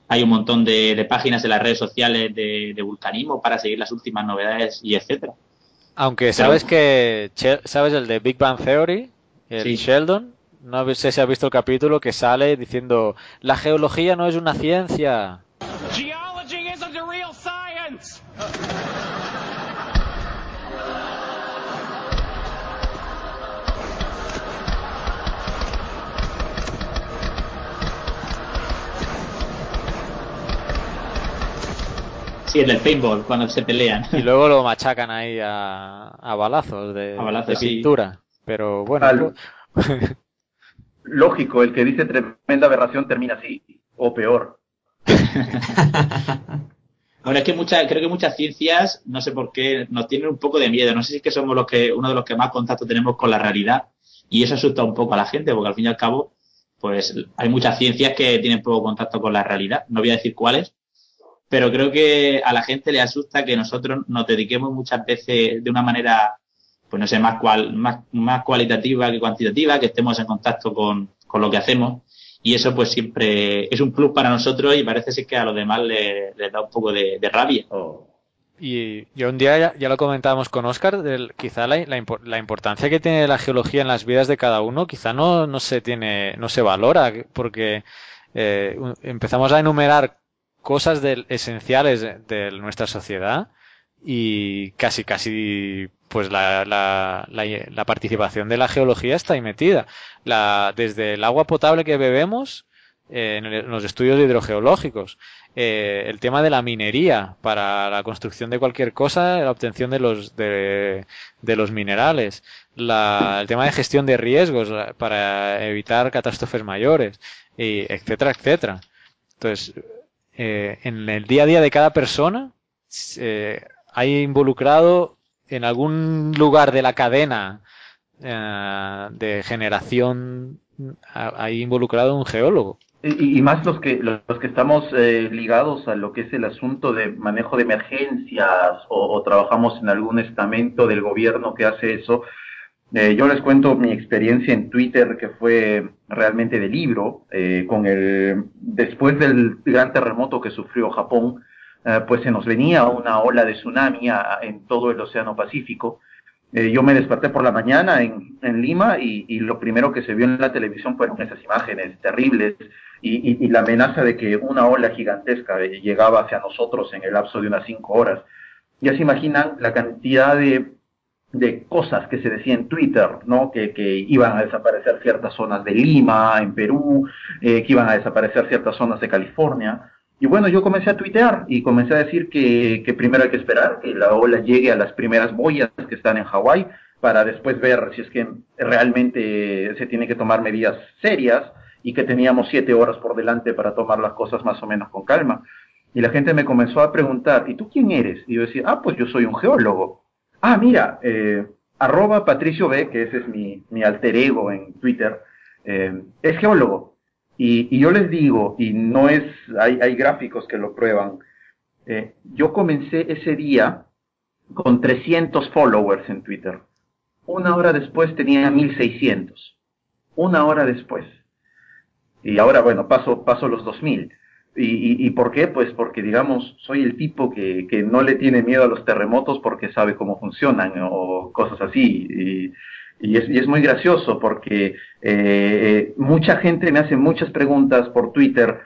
hay un montón de, páginas en las redes sociales de, vulcanismo para seguir las últimas novedades y etcétera. Aunque sabes que, ¿sabes el de Big Bang Theory? El Sheldon. No sé si has visto el capítulo que sale diciendo, la geología no es una ciencia. Geology isn't a real science. Sí, el del paintball, cuando se pelean. Y luego lo machacan ahí a, a balazos de, pintura. Pero bueno. (laughs) Lógico, el que dice tremenda aberración termina así, o peor. (laughs) Bueno, es que muchas, creo que muchas ciencias, no sé por qué, nos tienen un poco de miedo. No sé si es que somos los que, uno de los que más contacto tenemos con la realidad. Y eso asusta un poco a la gente, porque al fin y al cabo, pues hay muchas ciencias que tienen poco contacto con la realidad. No voy a decir cuáles, pero creo que a la gente le asusta que nosotros nos dediquemos muchas veces de una manera, pues no sé, más, cual, más, más cualitativa que cuantitativa, que estemos en contacto con, con lo que hacemos. Y eso pues siempre es un plus para nosotros y parece ser que a los demás les, da un poco de, rabia. Oh. Y, yo un día ya, lo comentábamos con Oscar, del, quizá la, la, la, importancia que tiene la geología en las vidas de cada uno, quizá no, no se tiene, no se valora, porque eh, empezamos a enumerar cosas esenciales de, nuestra sociedad y casi casi pues la, la, la, participación de la geología está ahí metida. La, desde el agua potable que bebemos eh, en, los estudios hidrogeológicos, eh, el tema de la minería para la construcción de cualquier cosa, la obtención de los, de, los minerales, la, el tema de gestión de riesgos para evitar catástrofes mayores, y etcétera, etcétera. Entonces, eh, en el día a día de cada persona eh, hay involucrado en algún lugar de la cadena eh, de generación hay involucrado un geólogo. Y, más los que los que estamos eh, ligados a lo que es el asunto de manejo de emergencias o, trabajamos en algún estamento del gobierno que hace eso, eh, yo les cuento mi experiencia en Twitter que fue realmente de libro, eh, con el, después del gran terremoto que sufrió Japón, eh, pues se nos venía una ola de tsunami en todo el Océano Pacífico. Eh, yo me desperté por la mañana en, Lima y, lo primero que se vio en la televisión fueron esas imágenes terribles y, la amenaza de que una ola gigantesca llegaba hacia nosotros en el lapso de unas cinco horas. Ya se imaginan la cantidad de cosas que se decía en Twitter, ¿no? Que, que iban a desaparecer ciertas zonas de Lima, en Perú, eh, que iban a desaparecer ciertas zonas de California. Y bueno, yo comencé a tuitear y comencé a decir que, primero hay que esperar que la ola llegue a las primeras boyas que están en Hawái para después ver si es que realmente se tiene que tomar medidas serias y que teníamos siete horas por delante para tomar las cosas más o menos con calma. Y la gente me comenzó a preguntar, ¿y tú quién eres? Y yo decía, ah, pues yo soy un geólogo. Ah, mira, eh, arroba Patricio B, que ese es mi, mi alter ego en Twitter, eh, es geólogo. Y, y, yo les digo, y no es, hay, hay gráficos que lo prueban, eh, yo comencé ese día con 300 followers en Twitter. Una hora después tenía 1600. Una hora después. Y ahora, bueno, paso, paso los 2000. ¿Y, y, por qué? Pues porque, digamos, soy el tipo que, que, no le tiene miedo a los terremotos porque sabe cómo funcionan o cosas así. Y, y, es, y es, muy gracioso porque eh, mucha gente me hace muchas preguntas por Twitter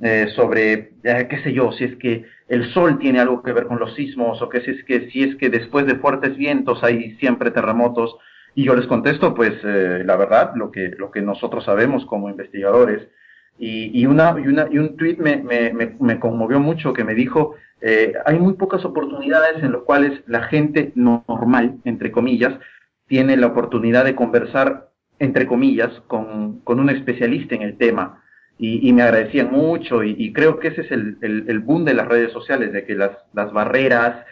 eh, sobre, eh, qué sé yo, si es que el sol tiene algo que ver con los sismos o que si es que, si es que después de fuertes vientos hay siempre terremotos. Y yo les contesto, pues, eh, la verdad, lo que, lo que nosotros sabemos como investigadores. Y, y, una, y, una, y un tweet me, me, me, conmovió mucho que me dijo, eh, hay muy pocas oportunidades en las cuales la gente normal, entre comillas, tiene la oportunidad de conversar, entre comillas, con, con un especialista en el tema. Y, y me agradecían mucho y, y, creo que ese es el, el, el, boom de las redes sociales, de que las, las barreras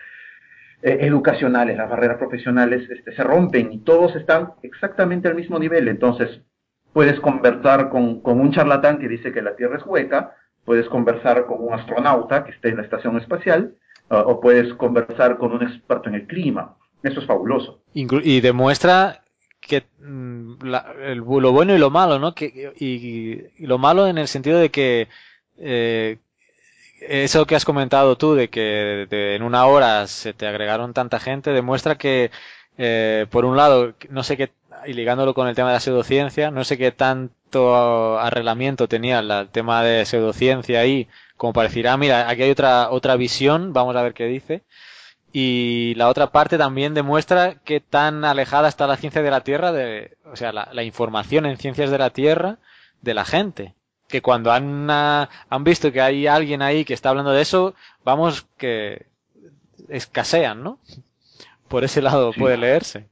eh, educacionales, las barreras profesionales este, se rompen y todos están exactamente al mismo nivel. Entonces, puedes conversar con, con un charlatán que dice que la Tierra es hueca, puedes conversar con un astronauta que esté en la estación espacial, o puedes conversar con un experto en el clima. Eso es fabuloso. Y demuestra que mm, la, lo bueno y lo malo, ¿no? Que, y, lo malo en el sentido de que eh, eso que has comentado tú, de que en una hora se te agregaron tanta gente, demuestra que, eh, por un lado, no sé qué, y ligándolo con el tema de la pseudociencia, no sé qué tanto arreglamiento tenía el tema de pseudociencia ahí, como para decir, ah, mira, aquí hay otra, otra visión, vamos a ver qué dice. Y la otra parte también demuestra qué tan alejada está la ciencia de la Tierra, de, o sea, la, la información en ciencias de la Tierra de la gente que cuando han, uh, han visto que hay alguien ahí que está hablando de eso, vamos que escasean, ¿no? Por ese lado sí. puede leerse.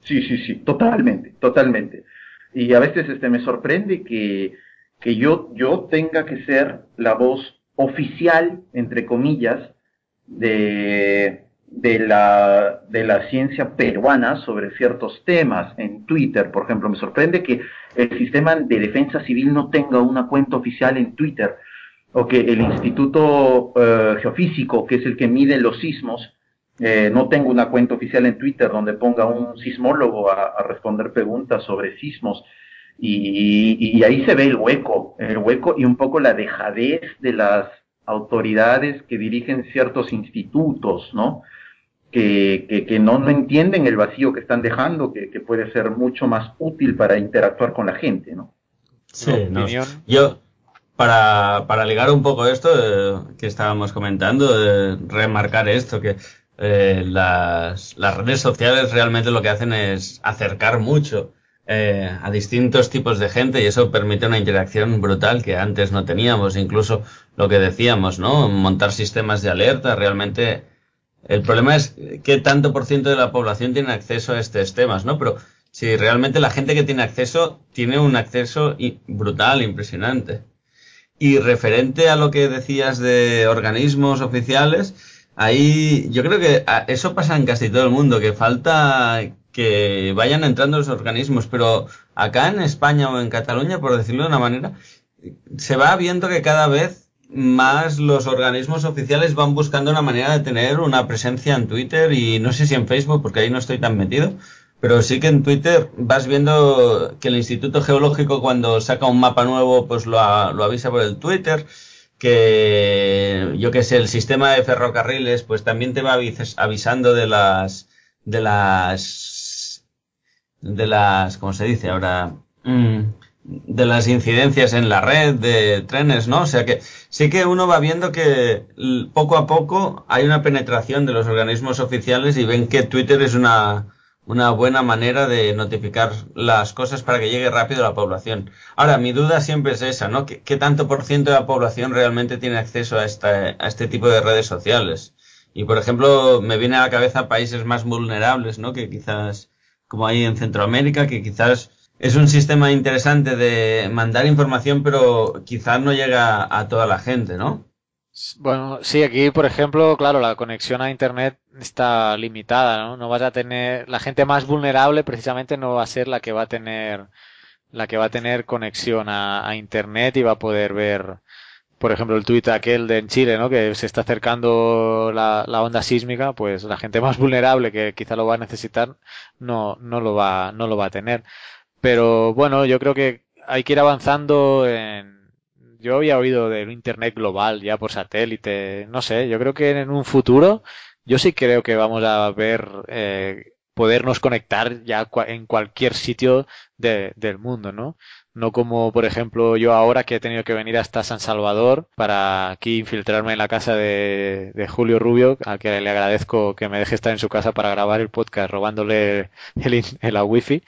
Sí, sí, sí, totalmente, totalmente. Y a veces este me sorprende que, que yo, yo tenga que ser la voz oficial, entre comillas, de, de la, de la ciencia peruana sobre ciertos temas en Twitter, por ejemplo. Me sorprende que el sistema de defensa civil no tenga una cuenta oficial en Twitter o que el Instituto uh, Geofísico, que es el que mide los sismos, eh, no tenga una cuenta oficial en Twitter donde ponga un sismólogo a, a responder preguntas sobre sismos. Y, y, ahí se ve el hueco, el hueco y un poco la dejadez de las autoridades que dirigen ciertos institutos, ¿no? que, que, que no, no, entienden el vacío que están dejando, que, que, puede ser mucho más útil para interactuar con la gente, ¿no? Sí, no. yo, para, para ligar un poco esto eh, que estábamos comentando, eh, remarcar esto, que eh, las, las redes sociales realmente lo que hacen es acercar mucho eh, a distintos tipos de gente y eso permite una interacción brutal que antes no teníamos. Incluso lo que decíamos, ¿no? Montar sistemas de alerta realmente el problema es qué tanto por ciento de la población tiene acceso a estos temas, ¿no? Pero si realmente la gente que tiene acceso tiene un acceso brutal, impresionante. Y referente a lo que decías de organismos oficiales, ahí yo creo que eso pasa en casi todo el mundo, que falta que vayan entrando los organismos, pero acá en España o en Cataluña, por decirlo de una manera, se va viendo que cada vez más los organismos oficiales van buscando una manera de tener una presencia en Twitter y no sé si en Facebook, porque ahí no estoy tan metido, pero sí que en Twitter vas viendo que el Instituto Geológico cuando saca un mapa nuevo, pues lo, lo avisa por el Twitter, que yo que sé, el sistema de ferrocarriles, pues también te va avisando de las, de las, de las, ¿cómo se dice ahora? Mm de las incidencias en la red de trenes, ¿no? O sea que sí que uno va viendo que poco a poco hay una penetración de los organismos oficiales y ven que Twitter es una, una buena manera de notificar las cosas para que llegue rápido a la población. Ahora, mi duda siempre es esa, ¿no? ¿Qué, qué tanto por ciento de la población realmente tiene acceso a, esta, a este tipo de redes sociales? Y, por ejemplo, me viene a la cabeza países más vulnerables, ¿no? Que quizás, como hay en Centroamérica, que quizás es un sistema interesante de mandar información, pero quizás no llega a toda la gente, ¿no? Bueno, sí, aquí, por ejemplo, claro, la conexión a Internet está limitada, ¿no? No vas a tener, la gente más vulnerable precisamente no va a ser la que va a tener, la que va a tener conexión a, a Internet y va a poder ver, por ejemplo, el tuit aquel de en Chile, ¿no? Que se está acercando la, onda sísmica, pues la gente (laughs) más vulnerable que quizá lo va a necesitar no, no lo va, no lo va a tener. Pero bueno, yo creo que hay que ir avanzando en... Yo había oído del Internet global ya por satélite, no sé, yo creo que en un futuro yo sí creo que vamos a ver eh, podernos conectar ya en cualquier sitio de, del mundo, ¿no? No como por ejemplo yo ahora que he tenido que venir hasta San Salvador para aquí infiltrarme en la casa de, Julio Rubio, al que le agradezco que me deje estar en su casa para grabar el podcast robándole el, la wifi,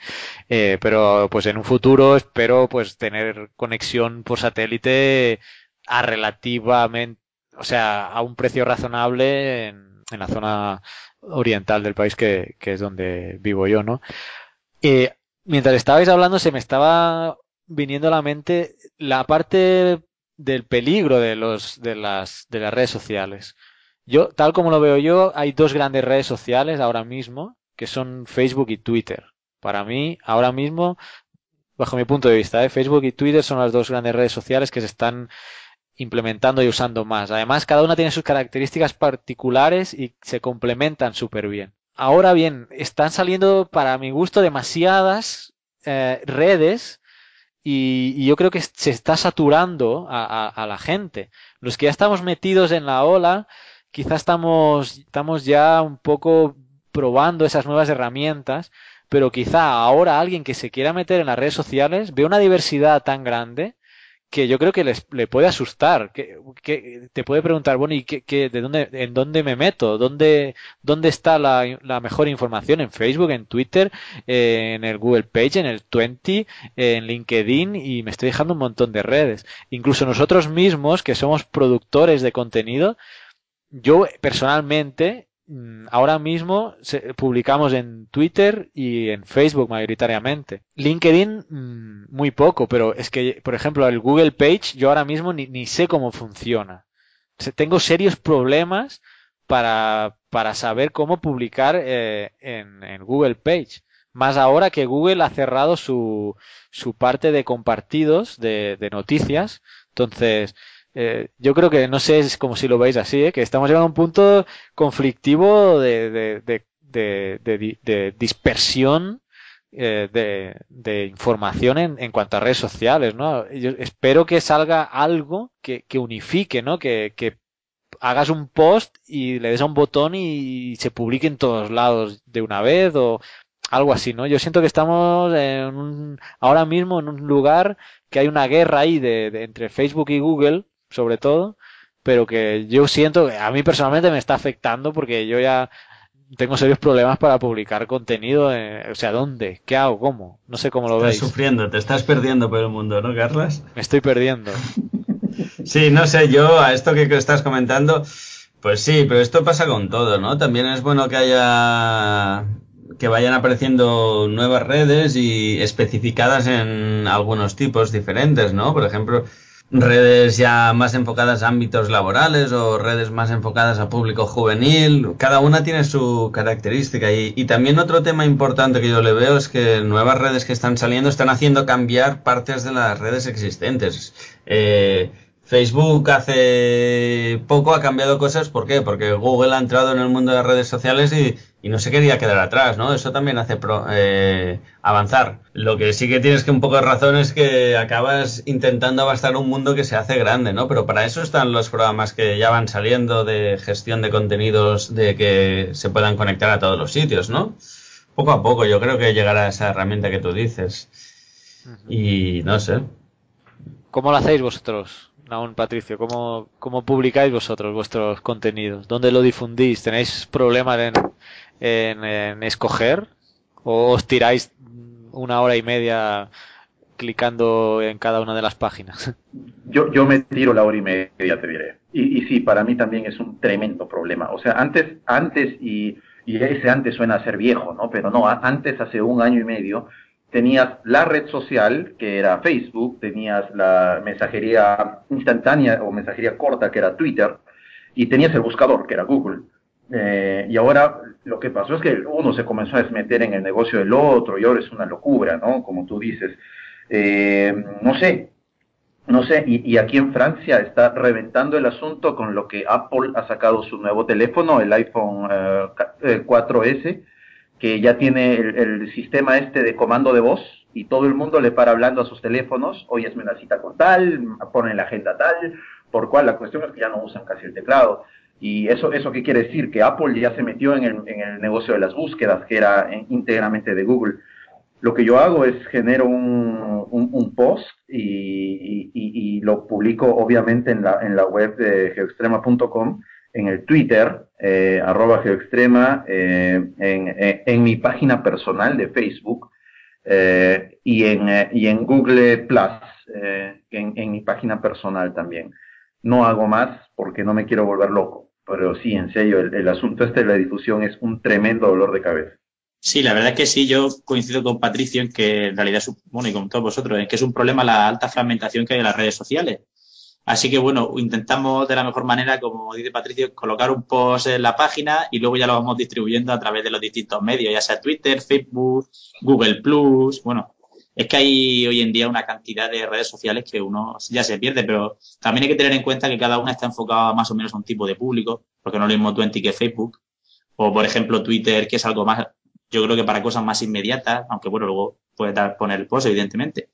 eh, pero pues en un futuro espero pues tener conexión por satélite a relativamente, o sea, a un precio razonable en, la zona oriental del país que, es donde vivo yo, ¿no? Eh, mientras estabais hablando se me estaba viniendo a la mente la parte del peligro de los de las de las redes sociales. Yo, tal como lo veo yo, hay dos grandes redes sociales ahora mismo, que son Facebook y Twitter. Para mí, ahora mismo, bajo mi punto de vista, ¿eh? Facebook y Twitter son las dos grandes redes sociales que se están implementando y usando más. Además, cada una tiene sus características particulares y se complementan súper bien. Ahora bien, están saliendo, para mi gusto, demasiadas eh, redes y, yo creo que se está saturando a, la gente. Los que ya estamos metidos en la ola, quizás estamos, estamos ya un poco probando esas nuevas herramientas, pero quizá ahora alguien que se quiera meter en las redes sociales ve una diversidad tan grande que yo creo que les, le puede asustar, que, te puede preguntar, bueno, ¿y qué, de dónde, en dónde me meto? ¿Dónde, dónde está la, mejor información? ¿En Facebook, en Twitter, en el Google Page, en el 20, en LinkedIn? Y me estoy dejando un montón de redes. Incluso nosotros mismos, que somos productores de contenido, yo personalmente ahora mismo publicamos en Twitter y en Facebook mayoritariamente. LinkedIn mm, muy poco, pero es que, por ejemplo, el Google Page yo ahora mismo ni, sé cómo funciona. Tengo serios problemas para, para saber cómo publicar eh, en, Google Page. Más ahora que Google ha cerrado su, su parte de compartidos de, de noticias. Entonces, eh, yo creo que no sé, es como si lo veis así, ¿eh? que estamos llegando a un punto conflictivo de, de, de, de dispersión eh, de, información en, en, cuanto a redes sociales, ¿no? Espero que salga algo que, que unifique, ¿no? Que, que hagas un post y le des a un botón y se publique en todos lados de una vez o algo así, ¿no? Yo siento que estamos en un, ahora mismo en un lugar que hay una guerra ahí de, de entre Facebook y Google sobre todo, pero que yo siento que a mí personalmente me está afectando porque yo ya tengo serios problemas para publicar contenido. Eh, o sea, ¿dónde? ¿Qué hago? ¿Cómo? No sé cómo lo estás veis. Estás sufriendo, te estás perdiendo por el mundo, ¿no, Carlas? Me estoy perdiendo. (laughs) sí, no sé, yo a esto que estás comentando, pues sí, pero esto pasa con todo, ¿no? También es bueno que haya que vayan apareciendo nuevas redes y especificadas en algunos tipos diferentes, ¿no? Por ejemplo, redes ya más enfocadas a ámbitos laborales o redes más enfocadas a público juvenil. Cada una tiene su característica. Y, y, también otro tema importante que yo le veo es que nuevas redes que están saliendo están haciendo cambiar partes de las redes existentes. Eh, Facebook hace poco ha cambiado cosas, ¿por qué? Porque Google ha entrado en el mundo de las redes sociales y, no se quería quedar atrás, ¿no? Eso también hace eh, avanzar. Lo que sí que tienes que un poco de razón es que acabas intentando abastar un mundo que se hace grande, ¿no? Pero para eso están los programas que ya van saliendo de gestión de contenidos, de que se puedan conectar a todos los sitios, ¿no? Poco a poco yo creo que llegará esa herramienta que tú dices. Y no sé. ¿Cómo lo hacéis vosotros? Aún, Patricio, ¿cómo, ¿cómo publicáis vosotros vuestros contenidos? ¿Dónde lo difundís? ¿Tenéis problemas en, en, escoger? ¿O os tiráis una hora y media clicando en cada una de las páginas? (laughs) Yo, yo me tiro la hora y media, te diré. Y, y sí, para mí también es un tremendo problema. O sea, antes, antes y, y ese antes suena a ser viejo, ¿no? Pero no, antes, hace un año y medio, tenías la red social, que era Facebook, tenías la mensajería instantánea o mensajería corta, que era Twitter, y tenías el buscador, que era Google. Eh, y ahora lo que pasó es que uno se comenzó a meter en el negocio del otro y ahora es una locura, ¿no? Como tú dices. Eh, no sé, no sé, y, aquí en Francia está reventando el asunto con lo que Apple ha sacado su nuevo teléfono, el iPhone 4S, eh, que ya tiene el, sistema este de comando de voz y todo el mundo le para hablando a sus teléfonos, hoy es una cita con tal, ponen la agenda tal, por cual la cuestión es que ya no usan casi el teclado. Y eso, eso qué quiere decir? Que Apple ya se metió en el, en el negocio de las búsquedas, que era íntegramente de Google. Lo que yo hago es genero un, un, post y, y, lo publico obviamente en la, en la web de geoextrema.com, en el Twitter, eh, arroba geoextrema, eh, en, en, mi página personal de Facebook eh, y, en, y en Google Plus, en, en mi página personal también. No hago más porque no me quiero volver loco, pero sí, en serio, el, el asunto este de la difusión es un tremendo dolor de cabeza. Sí, la verdad es que sí, yo coincido con Patricio en que en realidad, bueno, y con todos vosotros, en que es un problema la alta fragmentación que hay en las redes sociales. Así que bueno, intentamos de la mejor manera, como dice Patricio, colocar un post en la página y luego ya lo vamos distribuyendo a través de los distintos medios, ya sea Twitter, Facebook, Google Plus, bueno, es que hay hoy en día una cantidad de redes sociales que uno ya se pierde, pero también hay que tener en cuenta que cada una está enfocada más o menos a un tipo de público, porque no es lo mismo Twenty que Facebook, o por ejemplo Twitter, que es algo más yo creo que para cosas más inmediatas, aunque bueno, luego puedes dar, poner el post, evidentemente.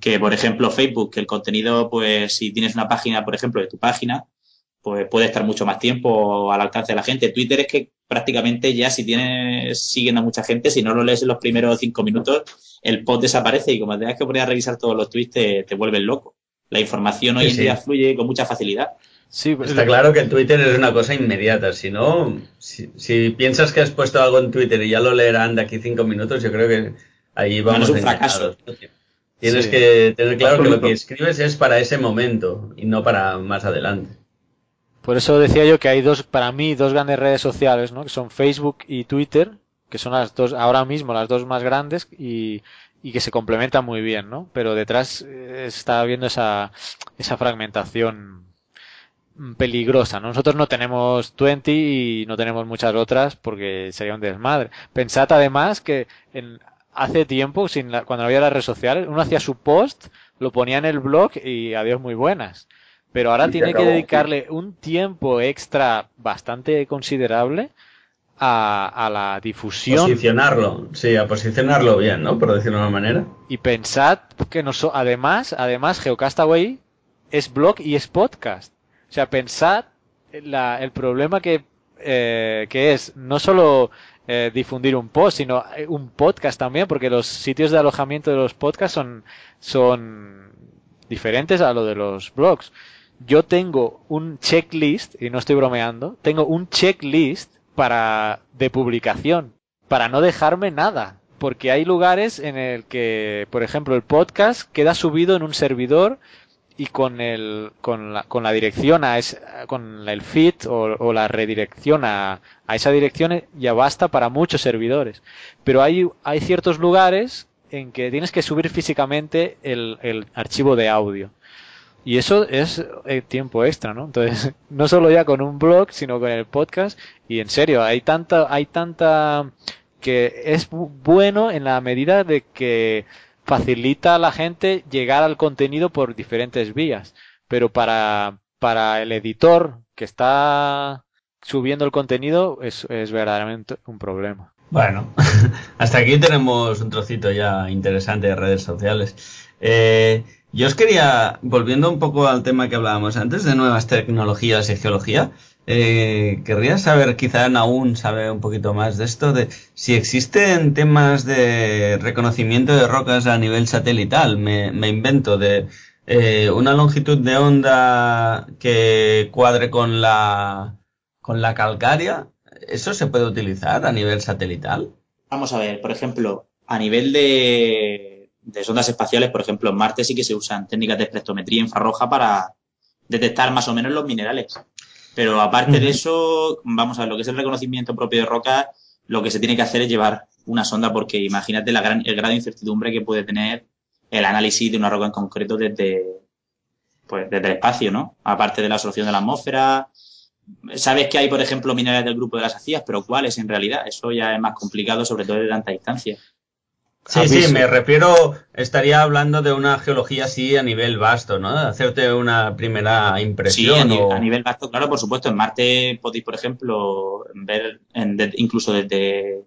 Que, por ejemplo, Facebook, que el contenido, pues, si tienes una página, por ejemplo, de tu página, pues puede estar mucho más tiempo al alcance de la gente. Twitter es que prácticamente ya si tienes siguiendo a mucha gente, si no lo lees en los primeros cinco minutos, el post desaparece y como tengas que poner a revisar todos los tweets, te, te vuelves loco. La información hoy en día fluye con mucha facilidad. Sí, pues está claro que Twitter es una cosa inmediata. Si no, si, piensas que has puesto algo en Twitter y ya lo leerán de aquí cinco minutos, yo creo que ahí vamos. No, es un fracaso. Tienes que tener claro que lo que escribes es para ese momento y no para más adelante. Por eso decía yo que hay dos, para mí, dos grandes redes sociales, ¿no? Que son Facebook y Twitter, que son las dos, ahora mismo las dos más grandes y, y que se complementan muy bien, ¿no? Pero detrás eh, está habiendo esa, esa fragmentación peligrosa. Nosotros no tenemos 20 y no tenemos muchas otras porque sería un desmadre. Pensad además que en, hace tiempo, sin cuando no había las redes sociales, uno hacía su post, lo ponía en el blog y adiós muy buenas. Pero ahora tiene que dedicarle un tiempo extra bastante considerable a, a, la difusión. Posicionarlo, sí, a posicionarlo bien, ¿no? Por decirlo de una manera. Y pensad que no además, además, Geocastaway es blog y es podcast. O sea, pensad la, el problema que, eh, que es no solo eh, difundir un post, sino eh, un podcast también, porque los sitios de alojamiento de los podcasts son, son diferentes a lo de los blogs. Yo tengo un checklist, y no estoy bromeando, tengo un checklist para, de publicación, para no dejarme nada. Porque hay lugares en el que, por ejemplo, el podcast queda subido en un servidor y con el con la, con la dirección a es, con el feed o, la redirección a, a, esa dirección ya basta para muchos servidores. Pero hay hay ciertos lugares en que tienes que subir físicamente el, el archivo de audio. Y eso es eh, tiempo extra no entonces (laughs) no solo ya con un blog sino con el podcast. Y en serio hay tanta hay tanta que es bueno en la medida de que facilita a la gente llegar al contenido por diferentes vías. Pero para, para el editor que está subiendo el contenido es, es verdaderamente un problema. Bueno, (laughs) hasta aquí tenemos un trocito ya interesante de redes sociales. Eh, yo os quería, volviendo un poco al tema que hablábamos antes de nuevas tecnologías y geología, eh, querría saber, quizá aún sabe un poquito más de esto, de si existen temas de reconocimiento de rocas a nivel satelital. Me, invento de eh, una longitud de onda que cuadre con la, con la calcárea. ¿Eso se puede utilizar a nivel satelital? Vamos a ver, por ejemplo, a nivel de, de sondas espaciales, por ejemplo, en Marte sí que se usan técnicas de espectrometría infrarroja para detectar más o menos los minerales. Pero aparte de eso, vamos a ver, lo que es el reconocimiento propio de roca, lo que se tiene que hacer es llevar una sonda, porque imagínate la gran, el grado de incertidumbre que puede tener el análisis de una roca en concreto desde, pues, desde el espacio, ¿no? Aparte de la solución de la atmósfera. Sabes que hay, por ejemplo, minerales del grupo de las acías, pero ¿cuáles en realidad? Eso ya es más complicado, sobre todo de tanta distancia. Sí, sí, me refiero, estaría hablando de una geología así a nivel vasto, ¿no? Hacerte una primera impresión. Sí, a, nivel, vasto, claro, por supuesto. En Marte podéis, por ejemplo, ver, incluso desde,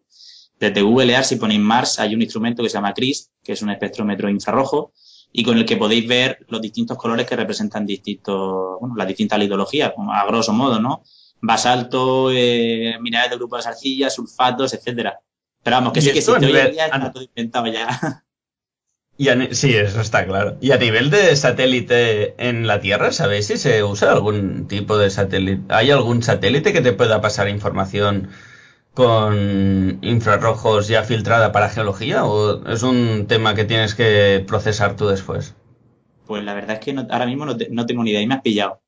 desde Google Earth, si ponéis Mars, hay un instrumento que se llama CRIS, que es un espectrómetro infrarrojo, y con el que podéis ver los distintos colores que representan distintos, bueno, las distintas litologías, a grosso modo, ¿no? Basalto, eh, minerales del grupo de las arcillas, sulfatos, etcétera Pero vamos, que sí que esto existe. a Hoy en nivel- día está todo inventado ya. (laughs) Y a ni- sí, eso está claro. ¿Y a nivel de satélite en la Tierra, sabéis si se usa algún tipo de satélite? ¿Hay algún satélite que te pueda pasar información con infrarrojos ya filtrada para geología? ¿O es un tema que tienes que procesar tú después? Pues la verdad es que no- ahora mismo no, te- no tengo ni idea y me has pillado.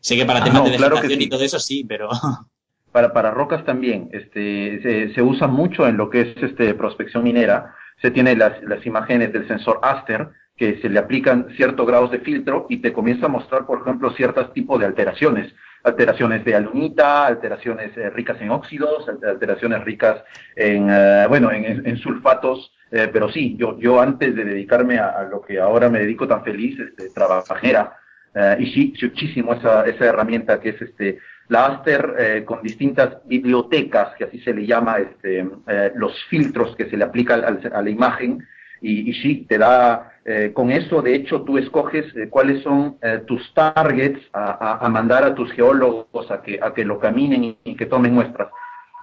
Sé que para Ah, temas no, de claro vegetación y sí. todo eso sí, pero (laughs) Para, para rocas también, este, se, se usa mucho en lo que es este, prospección minera. Se tiene las, las imágenes del sensor Aster, que se le aplican ciertos grados de filtro y te comienza a mostrar, por ejemplo, ciertos tipos de alteraciones. Alteraciones de alunita, alteraciones eh, ricas en óxidos, al- alteraciones ricas en, eh, bueno, en, en- sulfatos. eh, pero sí, yo, yo antes de dedicarme a, lo que ahora me dedico tan feliz, este, trabajera, eh, y sí, muchísimo esa, esa herramienta que es este, la Aster eh, con distintas bibliotecas, que así se le llama, este, eh, los filtros que se le aplica al- a la imagen, y, y sí, te da, eh, con eso, de hecho, tú escoges cuáles son eh, tus targets a, a- a mandar a tus geólogos a que, a que lo caminen y, y que tomen muestras,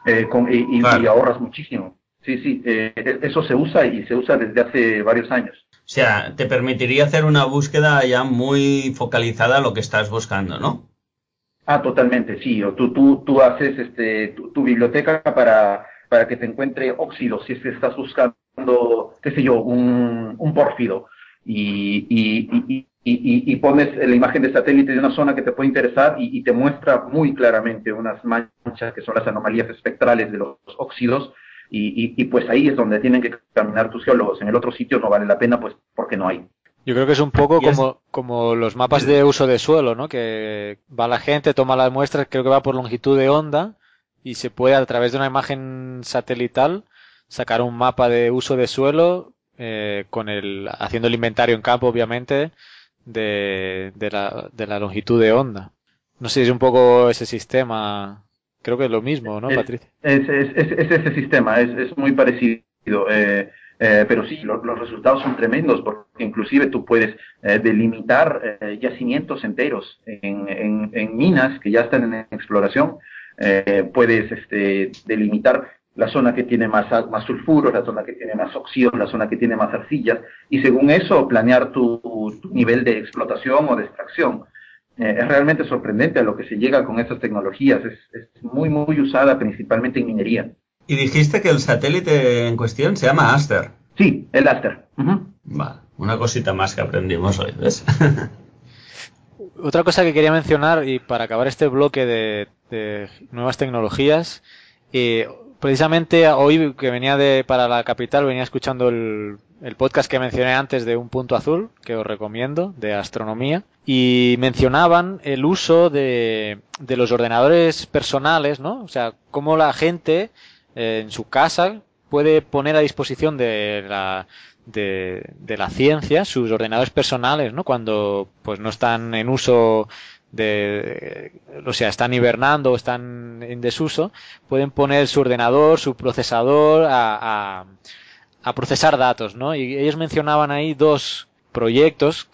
eh, con- y, Claro. y ahorras muchísimo. Sí, sí, eh, eso se usa y se usa desde hace varios años. O sea, te permitiría hacer una búsqueda ya muy focalizada a lo que estás buscando, ¿no? Ah, totalmente, sí. O tú, tú, tú haces este, tu, biblioteca para, para que te encuentre óxidos, si es que estás buscando, qué sé yo, un, un pórfido, y, y, y, y, pones la imagen de satélite de una zona que te puede interesar y, te muestra muy claramente unas manchas que son las anomalías espectrales de los óxidos, y pues ahí es donde tienen que caminar tus geólogos. En el otro sitio no vale la pena, pues porque no hay. Yo creo que es un poco es- como, como los mapas de uso de suelo, ¿no? Que va la gente, toma las muestras, creo que va por longitud de onda y se puede a través de una imagen satelital sacar un mapa de uso de suelo eh, con el haciendo el inventario en campo, obviamente, de, de, la, de la longitud de onda. No sé si es un poco ese sistema. Creo que es lo mismo, ¿no, Es- Patricia? Es, es, es, es ese sistema, es, es muy parecido. eh, eh, pero sí, lo- los resultados son tremendos porque inclusive tú puedes eh, delimitar eh, yacimientos enteros en, minas que ya están en exploración. Puedes este, delimitar la zona que tiene más, más sulfuros, la zona que tiene más óxidos, la zona que tiene más arcillas y según eso planear tu, nivel de explotación o de extracción. Es realmente sorprendente a lo que se llega con estas tecnologías. Es, es muy, muy usada principalmente en minería. Y dijiste que el satélite en cuestión se llama Aster. Sí, el Aster. Ujú. Vale, una cosita más que aprendimos hoy, ¿ves? (laughs) Otra cosa que quería mencionar y para acabar este bloque de, de nuevas tecnologías, eh, precisamente hoy que venía de para la capital venía escuchando el, el podcast que mencioné antes de Un Punto Azul, que os recomiendo, de astronomía, y mencionaban el uso de, de los ordenadores personales, ¿no? O sea, cómo la gente en su casa puede poner a disposición de la, de, la ciencia sus ordenadores personales, ¿no? Cuando pues no están en uso de, o sea, están hibernando o están en desuso, pueden poner su ordenador, su procesador a, a, a procesar datos, ¿no? Y ellos mencionaban ahí dos proyectos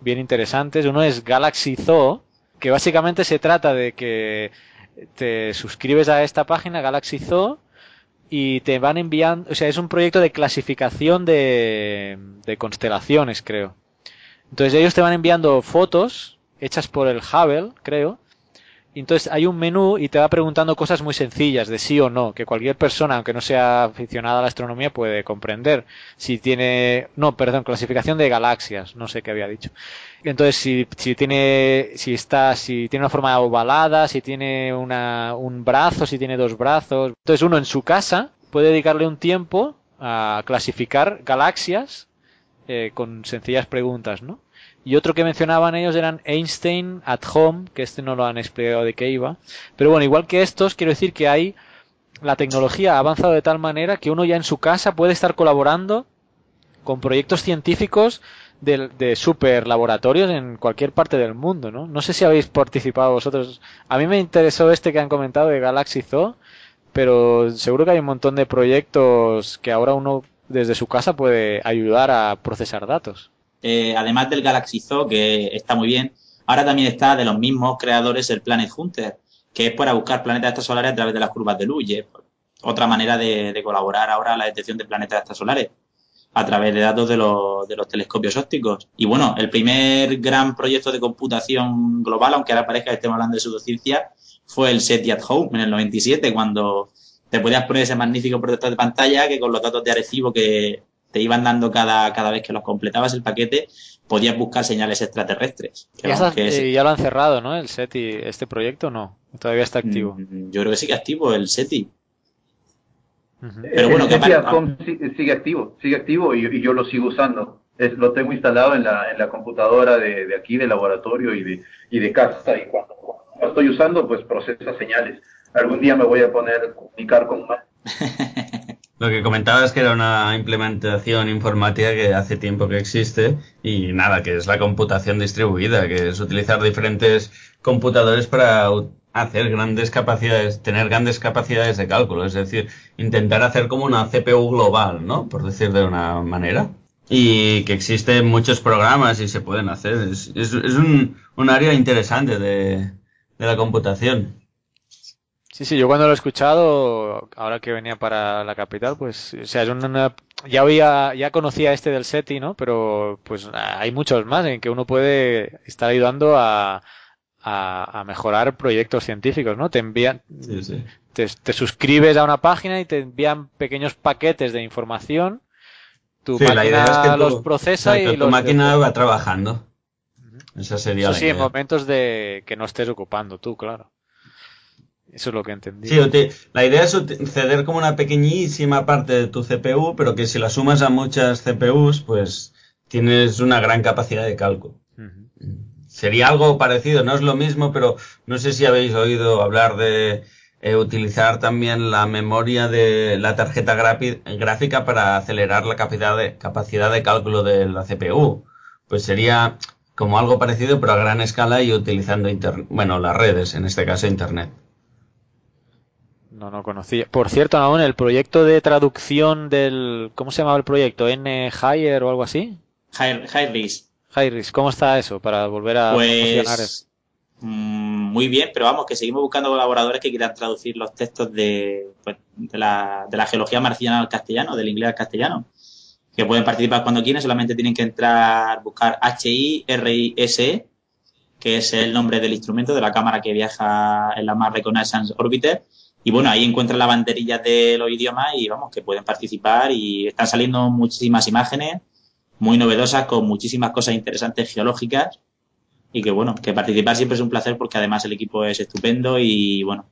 bien interesantes. Uno es Galaxy Zoo, que básicamente se trata de que te suscribes a esta página, Galaxy Zoo, y te van enviando, o sea, es un proyecto de clasificación de, de constelaciones, creo. Entonces ellos te van enviando fotos hechas por el Hubble, creo. Y entonces hay un menú y te va preguntando cosas muy sencillas de sí o no, que cualquier persona, aunque no sea aficionada a la astronomía, puede comprender. Si tiene, no, perdón, clasificación de galaxias, no sé qué había dicho. Entonces, si, si tiene, si está, si tiene una forma ovalada, si tiene una, un brazo, si tiene dos brazos. Entonces uno en su casa puede dedicarle un tiempo a clasificar galaxias eh, con sencillas preguntas, ¿no? Y otro que mencionaban ellos eran Einstein at Home, que este no lo han explicado de qué iba. Pero bueno, igual que estos, quiero decir que hay, la tecnología ha avanzado de tal manera que uno ya en su casa puede estar colaborando con proyectos científicos de, de super laboratorios en cualquier parte del mundo, ¿no? No sé si habéis participado vosotros. A mí me interesó este que han comentado de Galaxy Zoo, pero seguro que hay un montón de proyectos que ahora uno desde su casa puede ayudar a procesar datos. Eh, además del Galaxy Zoo, que está muy bien, ahora también está de los mismos creadores el Planet Hunter, que es para buscar planetas extrasolares a través de las curvas de luz. y es- otra manera de, de colaborar ahora a la detección de planetas extrasolares a través de datos de los, de los telescopios ópticos. Y bueno, el primer gran proyecto de computación global, aunque ahora parezca que estemos hablando de pseudociencia, fue el SETI at Home en el 97, cuando te podías poner ese magnífico protector de pantalla que con los datos de Arecibo que te iban dando cada, cada vez que los completabas el paquete, podías buscar señales extraterrestres. Ya, vamos, que es- eh, ya lo han cerrado, ¿no? El SETI, este proyecto no, todavía está activo. Mm, Yo creo que sigue activo el SETI. Pero bueno, el que Atom sigue, activo, sigue activo y, y yo lo sigo usando. Es, lo tengo instalado en la, en la computadora de, de aquí, del laboratorio y de, y de casa. Y cuando, cuando lo estoy usando, pues procesa señales. Algún día me voy a poner a comunicar con más. (laughs) Lo que comentabas es que era una implementación informática que hace tiempo que existe y nada, que es la computación distribuida, que es utilizar diferentes computadores para hacer grandes capacidades, tener grandes capacidades de cálculo, es decir, intentar hacer como una CPU global, ¿no? Por decir de una manera. Y que existen muchos programas y se pueden hacer. Es, es, un, un área interesante de, de la computación. Sí, sí, yo cuando lo he escuchado, ahora que venía para la capital, pues, o sea, es una, ya había, ya conocía este del SETI, ¿no? Pero, pues, hay muchos más en que uno puede estar ayudando a, a, a mejorar proyectos científicos, ¿no? Te envían, Sí, sí. te, te suscribes a una página y te envían pequeños paquetes de información. Tu Sí, la máquina idea es que los procesa y tu los máquina va trabajando. Esa sería Eso la sí, en momentos de que no estés ocupando tú, claro. Eso es lo que entendí. Sí, la idea es ceder como una pequeñísima parte de tu CPU, pero que si la sumas a muchas CPUs, pues tienes una gran capacidad de cálculo. Sería algo parecido, no es lo mismo, pero no sé si habéis oído hablar de eh, utilizar también la memoria de la tarjeta gráfica para acelerar la capacidad de, capacidad de cálculo de la CPU. Pues sería como algo parecido, pero a gran escala y utilizando internet, bueno, las redes, en este caso Internet. No, no conocía. Por cierto, aún el proyecto de traducción del. ¿Cómo se llamaba el proyecto? ¿N Higher o algo así? High, high Highris, ¿cómo está eso? Para volver a. Pues mm, muy bien, pero vamos, que seguimos buscando colaboradores que quieran traducir los textos de, pues, de, la, de la geología marciana al castellano, del inglés al castellano. Que pueden participar cuando quieran, solamente tienen que entrar, buscar HIRIS, que es el nombre del instrumento de la cámara que viaja en la Mars Reconnaissance Orbiter. Y bueno, ahí encuentran la banderilla de los idiomas y vamos, que pueden participar y están saliendo muchísimas imágenes muy novedosas con muchísimas cosas interesantes geológicas y que bueno, que participar siempre es un placer porque además el equipo es estupendo y bueno,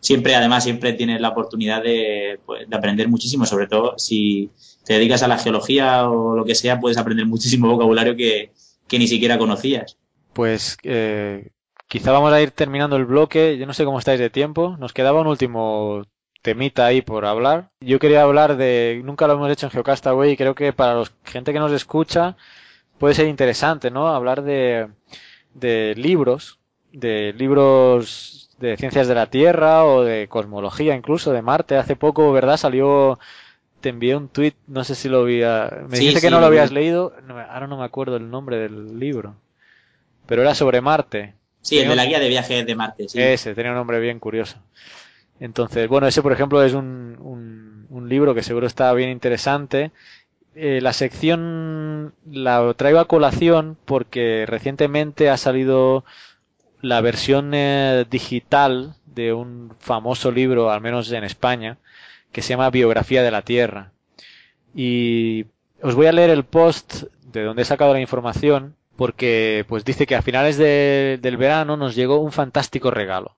siempre además siempre tienes la oportunidad de, pues, de aprender muchísimo, sobre todo si te dedicas a la geología o lo que sea, puedes aprender muchísimo vocabulario que, que ni siquiera conocías. Pues eh, quizá vamos a ir terminando el bloque. Yo no sé cómo estáis de tiempo. Nos quedaba un último temita ahí por hablar. Yo quería hablar de, nunca lo hemos hecho en Geocastaway y creo que para la gente que nos escucha puede ser interesante, ¿no? Hablar de, de libros, de libros de ciencias de la Tierra o de cosmología incluso, de Marte. Hace poco, ¿verdad? Salió, te envié un tweet, no sé si lo había, me Sí, dijiste que no lo habías leído, no ahora no me acuerdo el nombre del libro, pero era sobre Marte. Sí, el de la guía de viajes de Marte, sí. ese, tenía un nombre bien curioso. Entonces, bueno, ese por ejemplo es un, un, un libro que seguro está bien interesante. Eh, la sección la traigo a colación porque recientemente ha salido la versión eh, digital de un famoso libro, al menos en España, que se llama Biografía de la Tierra. Y os voy a leer el post de donde he sacado la información porque pues dice que a finales de- del verano nos llegó un fantástico regalo.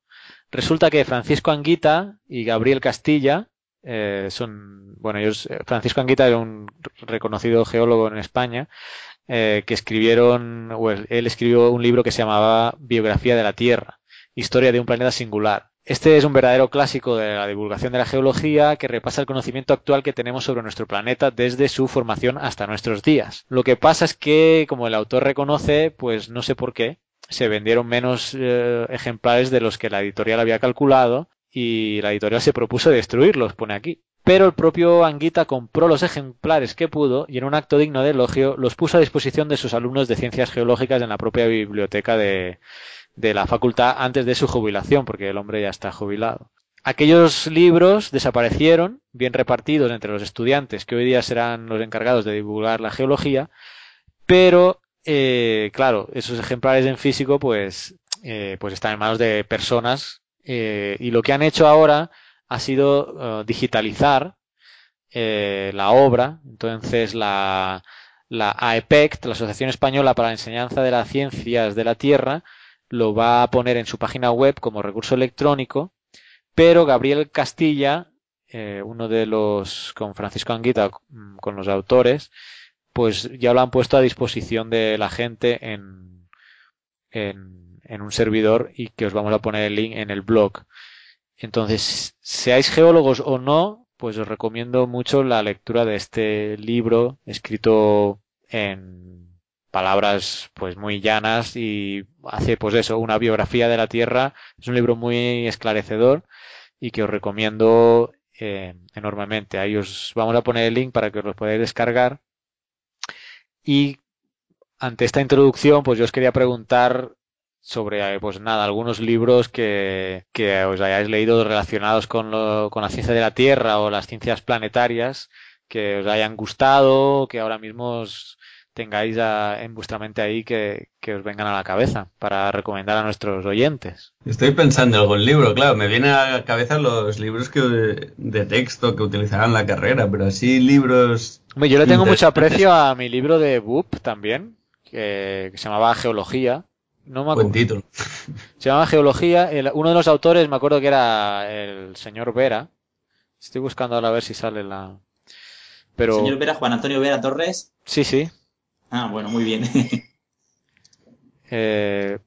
Resulta que Francisco Anguita y Gabriel Castilla eh, son, bueno, ellos, eh, Francisco Anguita era un reconocido geólogo en España eh, que escribieron, o él, él escribió un libro que se llamaba Biografía de la Tierra, Historia de un planeta singular. Este es un verdadero clásico de la divulgación de la geología que repasa el conocimiento actual que tenemos sobre nuestro planeta desde su formación hasta nuestros días. Lo que pasa es que, como el autor reconoce, pues no sé por qué, se vendieron menos eh, ejemplares de los que la editorial había calculado y la editorial se propuso destruirlos, pone aquí. Pero el propio Anguita compró los ejemplares que pudo y en un acto digno de elogio los puso a disposición de sus alumnos de ciencias geológicas en la propia biblioteca de, de la facultad antes de su jubilación, porque el hombre ya está jubilado. aquellos libros desaparecieron, bien repartidos entre los estudiantes que hoy día serán los encargados de divulgar la geología, pero eh, claro, esos ejemplares en físico pues, eh, pues están en manos de personas eh, y lo que han hecho ahora ha sido eh, digitalizar eh, la obra. Entonces la, la AEPECT, la Asociación Española para la Enseñanza de las Ciencias de la Tierra, lo va a poner en su página web como recurso electrónico, pero Gabriel Castilla, eh, uno de los, con Francisco Anguita, mm, con los autores, pues ya lo han puesto a disposición de la gente en, en, en un servidor y que os vamos a poner el link en el blog. Entonces, seáis geólogos o no, pues os recomiendo mucho la lectura de este libro escrito en palabras pues muy llanas y hace pues eso, una biografía de la Tierra. Es un libro muy esclarecedor y que os recomiendo eh, enormemente. Ahí os vamos a poner el link para que os lo podáis descargar. Y ante esta introducción, pues yo os quería preguntar sobre, pues nada, algunos libros que, que os hayáis leído relacionados con, lo, con la ciencia de la Tierra o las ciencias planetarias que os hayan gustado, que ahora mismo os tengáis a, en vuestra mente ahí que, que, os vengan a la cabeza para recomendar a nuestros oyentes. Estoy pensando en algún libro, claro, me vienen a la cabeza los libros que, de texto que utilizarán en la carrera, pero así libros... Hombre, yo le tengo mucho aprecio a mi libro de BUP también, que, que se llamaba Geología, no me Buen título. (laughs) Se llama Geología. El, uno de los autores, me acuerdo que era el señor Vera. Estoy buscando ahora a ver si sale la. Pero... Señor Vera, Juan Antonio Vera Torres. Sí, sí. Ah, bueno, muy bien. (laughs) eh,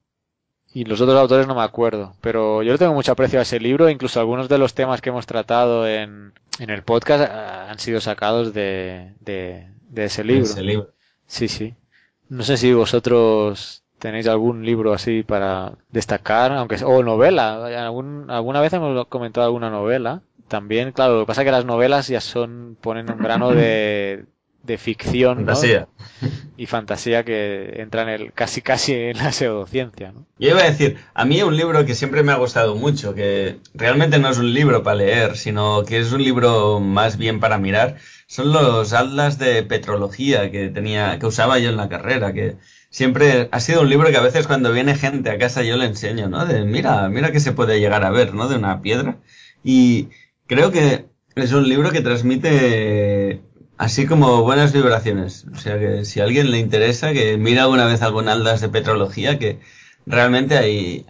y los otros autores no me acuerdo. Pero yo le tengo mucho aprecio a ese libro. Incluso algunos de los temas que hemos tratado en, en el podcast han sido sacados de, de, de ese libro. Ese libro. Sí, sí. No sé si vosotros ¿Tenéis algún libro así para destacar? aunque O novela. ¿Algún, alguna vez hemos comentado alguna novela. También, claro, lo que pasa es que las novelas ya son, ponen un grano de, de ficción, fantasía. Y fantasía que entra en el, casi casi en la pseudociencia, ¿no? Yo iba a decir, a mí un libro que siempre me ha gustado mucho, que realmente no es un libro para leer, sino que es un libro más bien para mirar, son los atlas de petrología que tenía, que usaba yo en la carrera, que siempre ha sido un libro que a veces cuando viene gente a casa yo le enseño, ¿no? De mira, mira que se puede llegar a ver, ¿no? De una piedra. Y creo que es un libro que transmite así como buenas vibraciones. O sea que si a alguien le interesa, que mira alguna vez algún aldas de petrología, que realmente hay,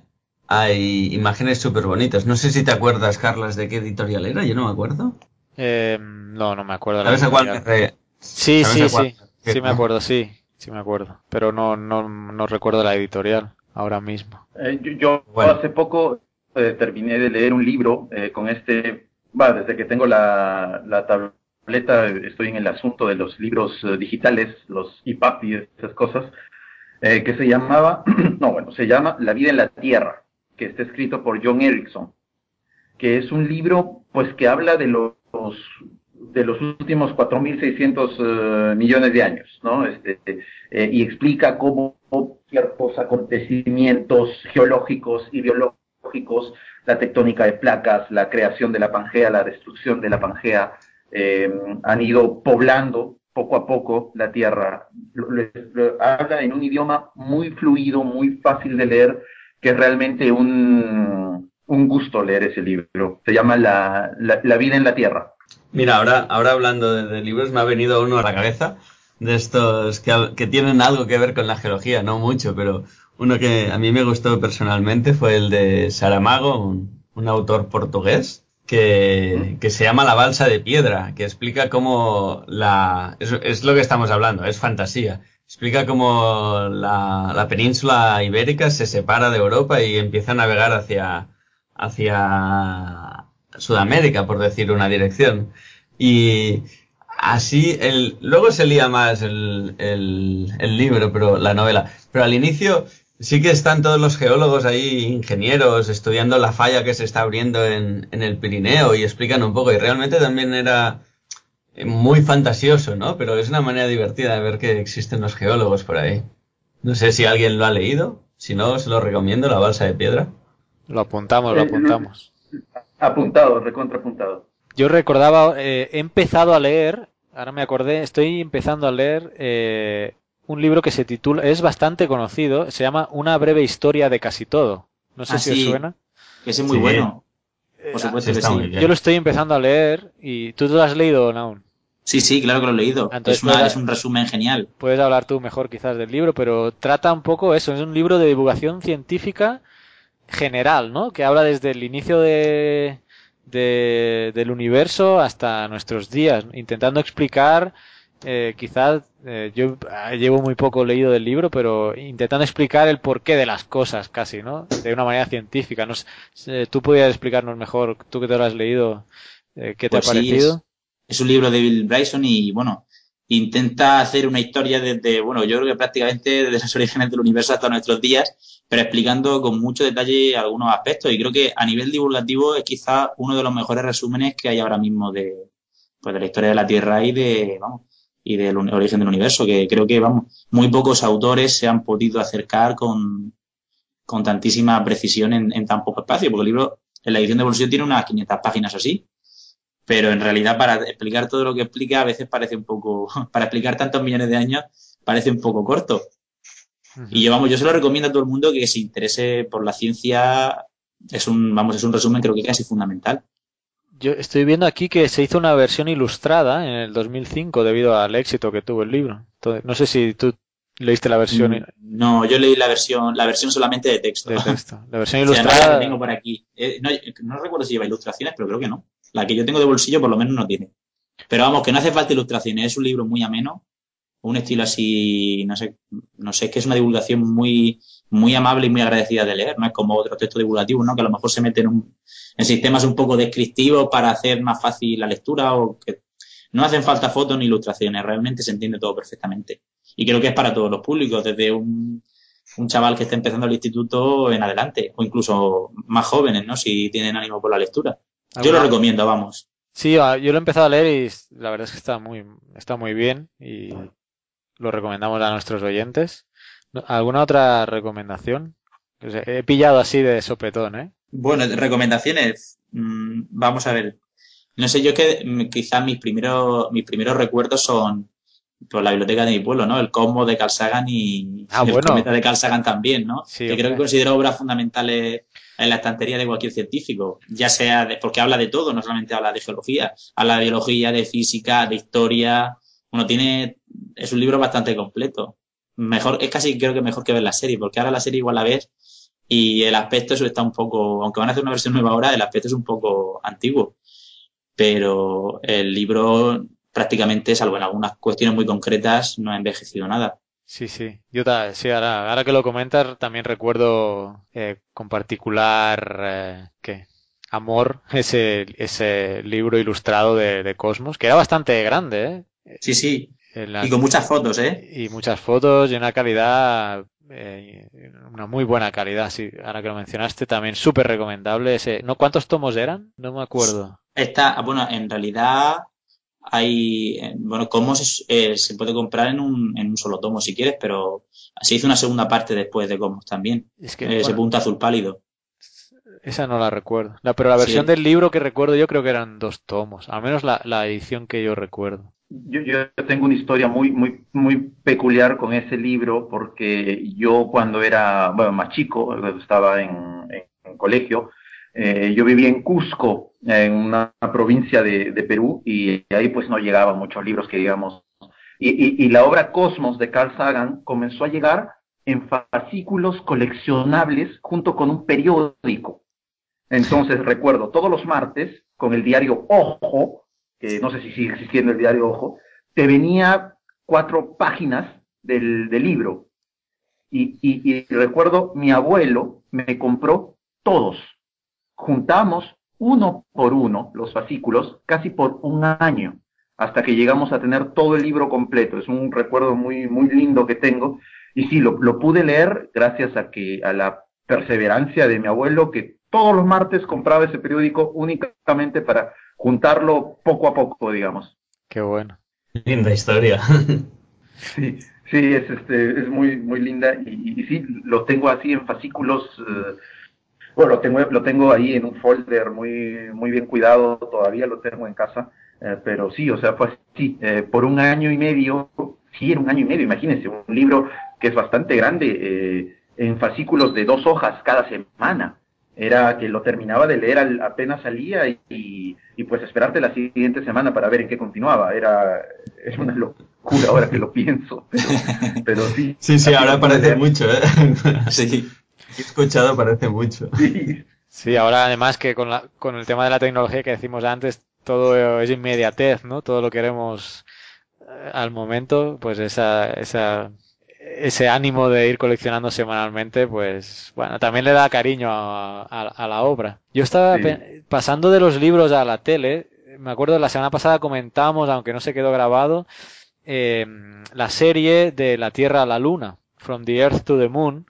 hay imágenes súper bonitas. No sé si te acuerdas, Carlas, de qué editorial era, yo no me acuerdo. Eh, no, no me acuerdo. ¿Sabes a cuál me Sí, sí, sí. Sí me acuerdo, sí. Sí me acuerdo, pero no, no, no recuerdo la editorial ahora mismo. Eh, yo, yo bueno. hace poco eh, terminé de leer un libro eh, con este, va, desde que tengo la, la, tableta estoy en el asunto de los libros digitales, los EPUB y esas cosas, que se llamaba, (clears throat) no, bueno, se llama La vida en la Tierra, que está escrito por John Erickson, que es un libro pues que habla de los de los últimos 4.600 uh, millones de años, ¿no? Este, eh, y explica cómo ciertos acontecimientos geológicos y biológicos, la tectónica de placas, la creación de la Pangea, la destrucción de la Pangea, eh, han ido poblando poco a poco la Tierra. Habla en un idioma muy fluido, muy fácil de leer, que es realmente un, un gusto leer ese libro. Se llama La, la, vida en la Tierra. Mira, ahora, ahora hablando de, libros, me ha venido uno a la cabeza de estos que, que, tienen algo que ver con la geología, no mucho, pero uno que a mí me gustó personalmente fue el de Saramago, un autor portugués, que, que, se llama La Balsa de Piedra, que explica cómo la... Es, es lo que estamos hablando, es fantasía. Explica cómo la, la península ibérica se separa de Europa y empieza a navegar hacia, hacia Sudamérica, por decir una dirección. Y así, el, luego se lía más el, el, el, libro, pero la novela. Pero al inicio sí que están todos los geólogos ahí, ingenieros, estudiando la falla que se está abriendo en, en el Pirineo y explican un poco. Y realmente también era muy fantasioso, ¿no? Pero es una manera divertida de ver que existen los geólogos por ahí. No sé si alguien lo ha leído. Si no, se lo recomiendo, La Balsa de Piedra. Lo apuntamos, lo apuntamos. Apuntado, recontra apuntado. Yo recordaba, eh, he empezado a leer, ahora me acordé, estoy empezando a leer eh, un libro que se titula, es bastante conocido, se llama Una breve historia de casi todo. No sé Ah, si os suena. Ese es muy Sí. bueno. Eh, Por supuesto sí, que sí. Yo lo estoy empezando a leer y tú lo has leído aún. Sí, sí, claro que lo he leído. Entonces, es, una- es un resumen genial. Puedes hablar tú mejor quizás del libro, pero trata un poco eso. Es un libro de divulgación científica general, ¿no? Que habla desde el inicio de, de- del universo hasta nuestros días, intentando explicar, eh, quizás, eh, yo ah, llevo muy poco leído del libro, pero intentando explicar el porqué de las cosas casi, ¿no? De una manera científica. No sé, tú podrías explicarnos mejor, tú que te lo has leído, eh, qué te Pues ha sí, parecido. Es un libro de Bill Bryson y, bueno, intenta hacer una historia desde, bueno, yo creo que prácticamente desde los (laughs) orígenes del universo hasta nuestros días, pero explicando con mucho detalle algunos aspectos. Y creo que a nivel divulgativo es quizá uno de los mejores resúmenes que hay ahora mismo de, pues, de la historia de la Tierra y de, vamos, y del origen del universo, que creo que, vamos, muy pocos autores se han podido acercar con, con tantísima precisión en, en tan poco espacio, porque el libro, en la edición de bolsillo tiene unas 500 páginas así, pero en realidad para explicar todo lo que explica a veces parece un poco, (laughs) para explicar tantos millones de años, parece un poco corto. Y yo, vamos, yo se lo recomiendo a todo el mundo que se interese por la ciencia, es un, vamos, es un resumen creo que casi fundamental. Yo estoy viendo aquí que se hizo una versión ilustrada en el 2005 debido al éxito que tuvo el libro. Entonces, no sé si tú leíste la versión Mm, No, yo leí la versión, la versión solamente de texto. de texto. La (laughs) versión O sea, no la ilustrada. que tengo por aquí. Eh, no, no recuerdo si lleva ilustraciones, pero creo que no. La que yo tengo de bolsillo por lo menos no tiene. Pero vamos, que no hace falta ilustraciones, es un libro muy ameno, un estilo así, no sé, no sé, es que es una divulgación muy, muy amable y muy agradecida de leer, no es como otros textos divulgativos, ¿no? Que a lo mejor se meten en, un- en sistemas un poco descriptivos para hacer más fácil la lectura o que no hacen falta fotos ni ilustraciones, realmente se entiende todo perfectamente. Y creo que es para todos los públicos, desde un, un chaval que está empezando el instituto en adelante, o incluso más jóvenes, ¿no? Si tienen ánimo por la lectura. Yo lo ¿Alguna- recomiendo, vamos. Sí, ah, yo lo he empezado a leer y la verdad es que está muy, está muy bien y lo recomendamos a nuestros oyentes. ¿Alguna otra recomendación? He pillado así de sopetón, ¿eh? Bueno, recomendaciones. mm, vamos a ver. No sé, yo que mm, quizás mis primeros, mis primeros recuerdos son por la biblioteca de mi pueblo, ¿no? El Cosmo de Carl Sagan y Ah, el bueno. Cometa de Carl Sagan también, ¿no? Sí, que creo que considero obras fundamentales en la estantería de cualquier científico, ya sea de- porque habla de todo, no solamente habla de geología, habla de biología, de física, de historia. Bueno, tiene, es un libro bastante completo. Mejor, es casi creo que mejor que ver la serie, porque ahora la serie igual la ves y el aspecto eso está un poco, aunque van a hacer una versión nueva ahora, el aspecto es un poco antiguo. Pero el libro prácticamente, salvo en algunas cuestiones muy concretas, no ha envejecido nada. Sí, sí. Yo ta- sí, ahora, ahora que lo comentas, también recuerdo eh, con particular eh, ¿qué? amor ese, ese libro ilustrado de, de Cosmos, que era bastante grande, ¿eh? Sí, sí. La- Y con muchas fotos, ¿eh? y muchas fotos y una calidad, eh, una muy buena calidad, sí. Ahora que lo mencionaste, también súper recomendable ese. ¿No cuántos tomos eran? No me acuerdo. Esta, bueno, en realidad hay, eh, bueno, como se, eh, se puede comprar en un, en un solo tomo si quieres, pero se hizo una segunda parte después de Comos también. Es que ese bueno, punto azul pálido. esa no la recuerdo. La, pero la versión Sí. del libro que recuerdo yo creo que eran dos tomos, al menos la, la edición que yo recuerdo. Yo, yo tengo una historia muy, muy, muy peculiar con ese libro porque yo cuando era, bueno, más chico, estaba en, en, en colegio, eh, yo vivía en Cusco, en una provincia de, de, Perú, y ahí pues no llegaban muchos libros que digamos. Y, y, y la obra Cosmos de Carl Sagan comenzó a llegar en fascículos coleccionables junto con un periódico. Entonces recuerdo todos los martes con el diario Ojo, que no sé si sigue existiendo el diario Ojo, te venía cuatro páginas del, libro. Y, y, y, recuerdo, mi abuelo me compró todos. Juntamos uno por uno los fascículos casi por un año, hasta que llegamos a tener todo el libro completo. Es un recuerdo muy, muy lindo que tengo. Y sí, lo, lo pude leer gracias a que, a la perseverancia de mi abuelo, que todos los martes compraba ese periódico únicamente para juntarlo poco a poco, digamos. Qué bueno. Linda historia. (laughs) Sí, sí, es, este, es muy, muy linda y, y, sí, lo tengo así en fascículos, eh, Bueno, lo tengo, lo tengo ahí en un folder muy, muy bien cuidado, todavía lo tengo en casa, eh, pero sí, o sea, fue así, eh, por un año y medio, sí, era un año y medio, imagínense, un libro que es bastante grande, eh, en fascículos de dos hojas cada semana. Era que lo terminaba de leer al, apenas salía y, y, pues esperarte la siguiente semana para ver en qué continuaba. Era, es una locura ahora que lo pienso, pero, sí. (laughs) Sí, sí, ahora parece mucho, ¿eh? (laughs) sí. He escuchado parece mucho. Sí. Sí, ahora además que con, la, con el tema de la tecnología que decimos antes, todo es inmediatez, ¿no? Todo lo queremos eh, al momento, pues esa, esa, ese ánimo de ir coleccionando semanalmente, pues bueno, también le da cariño a, a, a la obra. Yo estaba sí. pasando de los libros a la tele, me acuerdo la semana pasada comentamos, aunque no se quedó grabado, eh, la serie de la Tierra a la Luna, From the Earth to the Moon,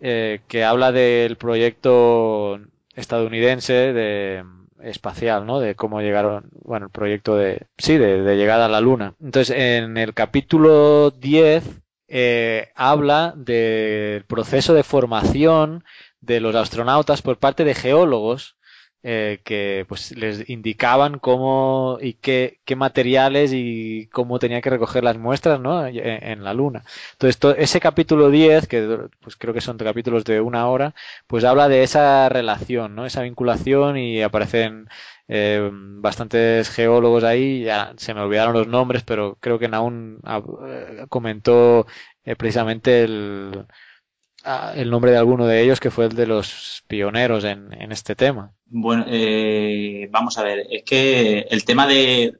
eh, que habla del proyecto estadounidense de espacial, ¿no? De cómo llegaron, bueno, el proyecto de, sí, de, de llegada a la Luna. Entonces, en el capítulo 10 eh, habla del proceso de formación de los astronautas por parte de geólogos eh, que pues les indicaban cómo y qué, qué, materiales y cómo tenía que recoger las muestras ¿no? en, en la luna. Entonces, to, ese capítulo 10, que pues creo que son capítulos de una hora, pues habla de esa relación, ¿no? esa vinculación y aparecen eh, bastantes geólogos ahí, ya se me olvidaron los nombres, pero creo que Naun eh, comentó eh, precisamente el, el nombre de alguno de ellos que fue el de los pioneros en, este tema. Bueno, eh, vamos a ver, es que el tema de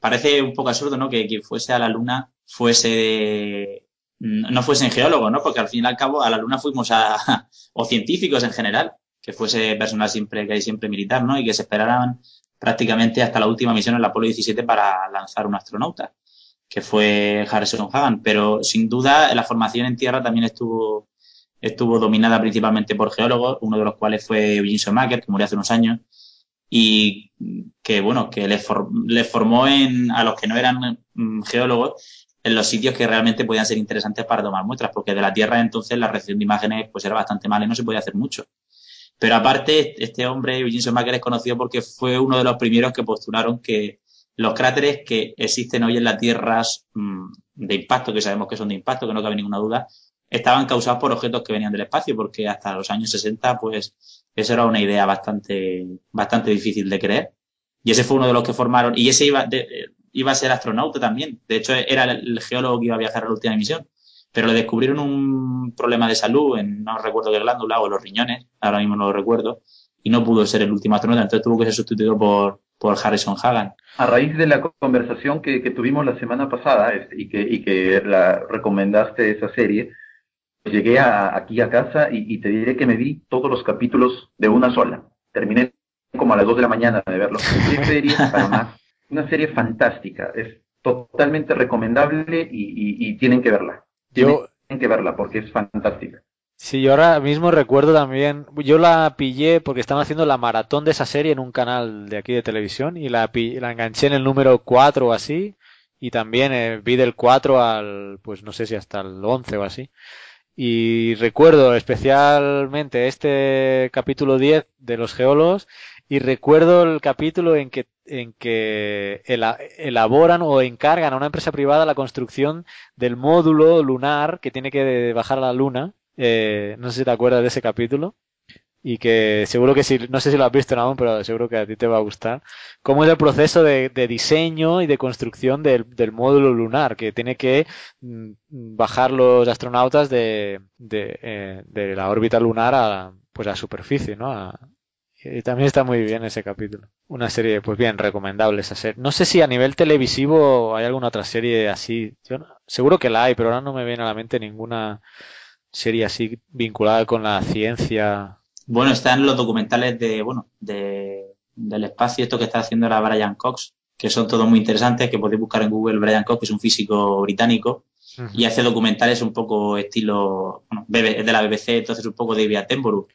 parece un poco absurdo, ¿no? Que quien fuese a la luna fuese no fuesen geólogos, ¿no? Porque al fin y al cabo a la luna fuimos a (laughs) o científicos en general, que fuese personal siempre que hay siempre militar, ¿no? Y que se esperaran prácticamente hasta la última misión en la Apolo 17 para lanzar un astronauta, que fue Harrison Hagan, pero sin duda la formación en tierra también estuvo estuvo dominada principalmente por geólogos, uno de los cuales fue Eugene Schumacher, que murió hace unos años, y que, bueno, que les, for les formó en, a los que no eran mm, geólogos en los sitios que realmente podían ser interesantes para tomar muestras, porque de la Tierra entonces la recepción de imágenes pues era bastante mala y no se podía hacer mucho. Pero aparte, este hombre, Eugene Schumacher, es conocido porque fue uno de los primeros que postularon que los cráteres que existen hoy en las tierras mmm, de impacto, que sabemos que son de impacto, que no cabe ninguna duda, estaban causados por objetos que venían del espacio, porque hasta los años 60, pues, eso era una idea bastante, bastante difícil de creer. Y ese fue uno de los que formaron, y ese iba, de, iba a ser astronauta también. De hecho, era el geólogo que iba a viajar a la última misión. Pero le descubrieron un problema de salud en, no recuerdo qué glándula, o los riñones, ahora mismo no lo recuerdo, y no pudo ser el último astronauta, entonces tuvo que ser sustituido por, por Harrison Hagan. A raíz de la conversación que, que tuvimos la semana pasada y que, y que la recomendaste esa serie, llegué a, aquí a casa y, y, te diré que me vi todos los capítulos de una sola. Terminé como a las 2 de la mañana de verlo. Qué serie (laughs) para más. Una serie fantástica. Es totalmente recomendable y, y, y tienen que verla. Tienen, Yo... tienen que verla porque es fantástica. Sí, yo ahora mismo recuerdo también, yo la pillé porque estaban haciendo la maratón de esa serie en un canal de aquí de televisión y la, la enganché en el número 4 o así y también eh, vi del 4 al, pues no sé si hasta el 11 o así. Y recuerdo especialmente este capítulo 10 de los geólogos y recuerdo el capítulo en que, en que elaboran o encargan a una empresa privada la construcción del módulo lunar que tiene que bajar a la luna. Eh, no sé si te acuerdas de ese capítulo y que seguro que si, no sé si lo has visto aún, pero seguro que a ti te va a gustar, cómo es el proceso de, de diseño y de construcción del, del, módulo lunar, que tiene que mm, bajar los astronautas de, de, eh, de la órbita lunar a, pues a superficie, ¿no? También está muy bien ese capítulo. Una serie, pues bien, recomendable esa serie. No sé si a nivel televisivo hay alguna otra serie así. Yo seguro que la hay, pero ahora no me viene a la mente ninguna serie así vinculada con la ciencia bueno, están los documentales de, bueno, de, del espacio, esto que está haciendo ahora Brian Cox, que son todos muy interesantes, que podéis buscar en Google Brian Cox, que es un físico británico, uh -huh. y hace documentales un poco estilo, bueno, es de la BBC, entonces un poco David Attenborough,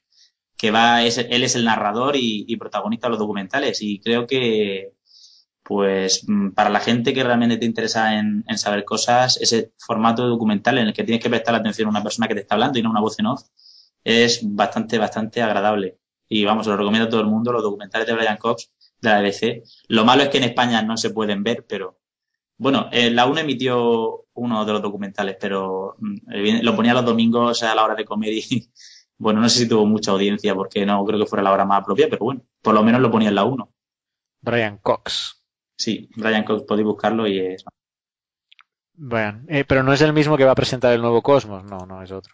que va, es, él es el narrador y, y, protagonista de los documentales, y creo que, pues, para la gente que realmente te interesa en, en saber cosas, ese formato de documental en el que tienes que prestar atención a una persona que te está hablando y no una voz en off, es bastante, bastante agradable. Y vamos, lo recomiendo a todo el mundo, los documentales de Brian Cox de la BBC. Lo malo es que en España no se pueden ver, pero bueno, eh, la UNE emitió uno de los documentales, pero mm, lo ponía los domingos a la hora de comer y (laughs) bueno, no sé si tuvo mucha audiencia porque no creo que fuera la hora más propia, pero bueno, por lo menos lo ponía en la 1. Brian Cox. Sí, Brian Cox, podéis buscarlo y es. Bueno, eh, pero no es el mismo que va a presentar el nuevo Cosmos, no, no es otro.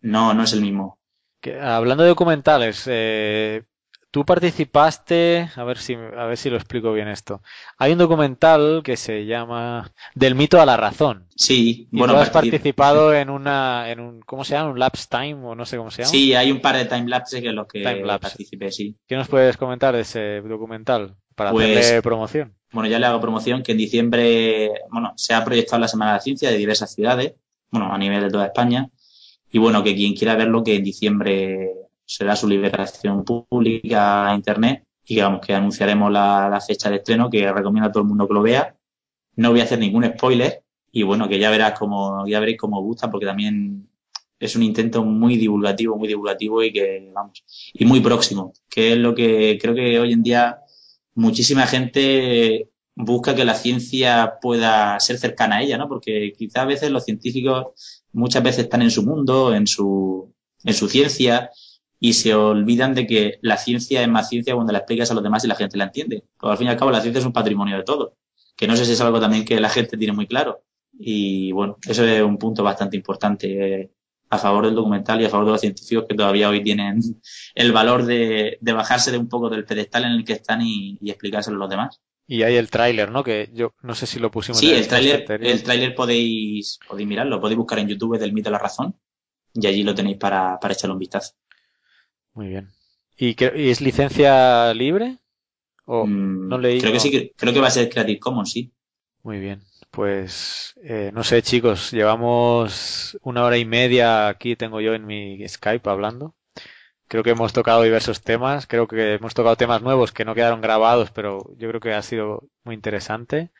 No, no es el mismo. Que, hablando de documentales, eh, tú participaste, a ver si a ver si lo explico bien esto. Hay un documental que se llama Del mito a la razón. Sí, y bueno, tú has participado en una en un ¿cómo se llama? un lapse time o no sé cómo se llama. Sí, hay un par de time lapses que en los que participé, sí. ¿Qué nos puedes comentar de ese documental para pues, hacerle promoción? Bueno, ya le hago promoción que en diciembre, bueno, se ha proyectado la Semana de la Ciencia de diversas ciudades, bueno, a nivel de toda España. Y bueno, que quien quiera verlo que en diciembre será su liberación pública a internet y vamos, que anunciaremos la, fecha de estreno, que recomiendo a todo el mundo que lo vea. No voy a hacer ningún spoiler y bueno, que ya verás cómo, ya veréis cómo gusta porque también es un intento muy divulgativo, muy divulgativo y que, vamos, y muy próximo, que es lo que creo que hoy en día muchísima gente busca que la ciencia pueda ser cercana a ella, ¿no? Porque quizá a veces los científicos muchas veces están en su mundo, en su, en su ciencia, y se olvidan de que la ciencia es más ciencia cuando la explicas a los demás y la gente la entiende. Porque al fin y al cabo la ciencia es un patrimonio de todos, que no sé si es algo también que la gente tiene muy claro. Y bueno, eso es un punto bastante importante eh, a favor del documental y a favor de los científicos que todavía hoy tienen (laughs) el valor de, bajarse de un poco del pedestal en el que están y, explicárselo a los demás. Y hay el tráiler, ¿no? Que yo no sé si lo pusimos. Sí, el tráiler, el tráiler podéis, podéis mirarlo, podéis buscar en YouTube del mito de la razón y allí lo tenéis para, para echarle un vistazo. Muy bien. ¿Y, es licencia libre? ¿O mm, no leí? Creo que sí, creo que va a ser Creative Commons, sí. Muy bien. Pues eh, no sé, chicos, llevamos una hora y media aquí, tengo yo en mi Skype hablando. Creo que hemos tocado diversos temas, creo que hemos tocado temas nuevos que no quedaron grabados, pero yo creo que ha sido muy interesante.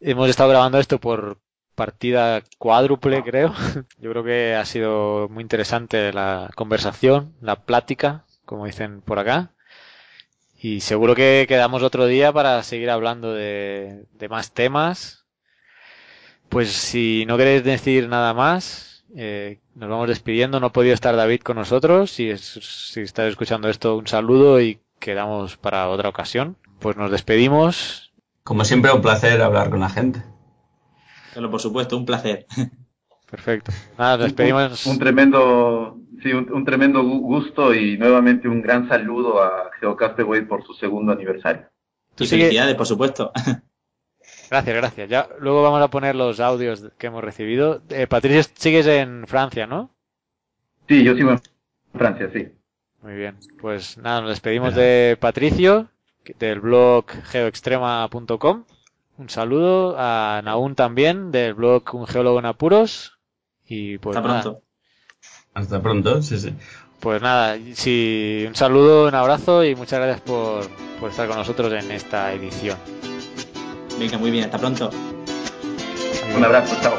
Hemos estado grabando esto por partida cuádruple, creo. (laughs) Yo creo que ha sido muy interesante la conversación, la plática, como dicen por acá. Y seguro que quedamos otro día para seguir hablando de, más temas. Pues si no queréis decir nada más, eh, nos vamos despidiendo. No ha podido estar David con nosotros. Si, si estás escuchando esto, un saludo y quedamos para otra ocasión. Pues nos despedimos. Como siempre, un placer hablar con la gente. Pero por supuesto, un placer. (laughs) Perfecto. Nada, nos despedimos. Un, tremendo, sí, un, tremendo gusto y nuevamente un gran saludo a Geocastaway por su segundo aniversario. Y felicidades, por supuesto. (laughs) Gracias, gracias. Ya luego vamos a poner los audios que hemos recibido. Eh, Patricio, sigues en Francia, ¿no? Sí, yo sigo en Francia, sí. Muy bien. Pues nada, nos despedimos de Patricio, del blog geoextrema.com. Un saludo a Naún también, del blog Un Geólogo en Apuros. Y pues Hasta pronto. Hasta pronto, sí, sí. Pues nada, sí, un saludo, un abrazo y muchas gracias por, por estar con nosotros en esta edición. Venga, muy bien, hasta pronto. Un abrazo, chao.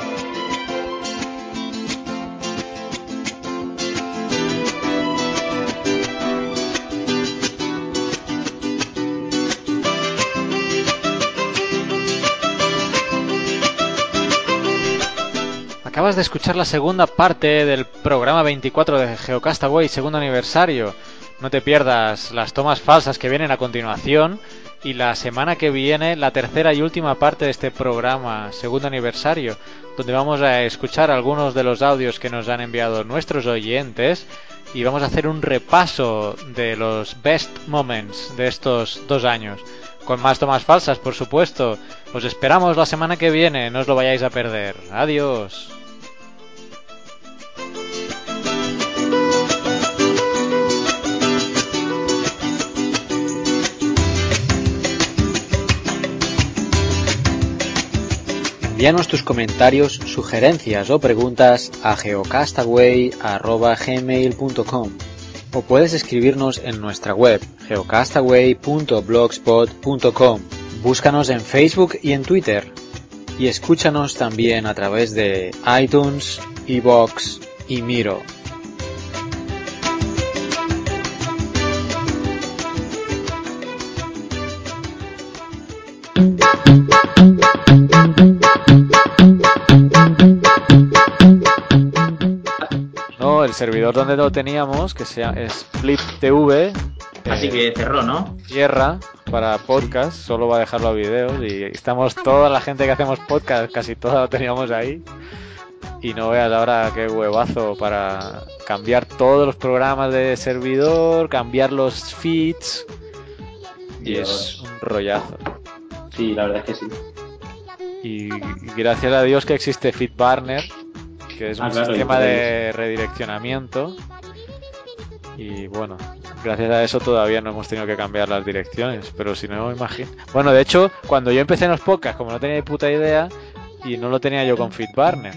Acabas de escuchar la segunda parte del programa 24 de Geocastaway, segundo aniversario. No te pierdas las tomas falsas que vienen a continuación y la semana que viene la tercera y última parte de este programa, segundo aniversario, donde vamos a escuchar algunos de los audios que nos han enviado nuestros oyentes y vamos a hacer un repaso de los best moments de estos dos años. Con más tomas falsas, por supuesto. Os esperamos la semana que viene, no os lo vayáis a perder. Adiós. Envíanos tus comentarios, sugerencias o preguntas a geocastaway.gmail.com o puedes escribirnos en nuestra web geocastaway.blogspot.com. Búscanos en Facebook y en Twitter y escúchanos también a través de iTunes, Evox y Miro. Servidor donde lo teníamos, que se llama- es Flip TV, Así eh, que cerró, ¿no? tierra para podcast, solo va a dejarlo a videos y estamos toda la gente que hacemos podcast, casi toda lo teníamos ahí. Y no veas ahora qué huevazo para cambiar todos los programas de servidor, cambiar los feeds. Y Dios. es un rollazo. Sí, la verdad es que sí. Y gracias a Dios que existe FeedBurner, que es un Ah, claro, sistema de redireccionamiento. Y bueno, gracias a eso todavía no hemos tenido que cambiar las direcciones, pero si no, imagino. Bueno, de hecho, cuando yo empecé en los podcasts, como no tenía ni puta idea, y no lo tenía yo con FeedBurner.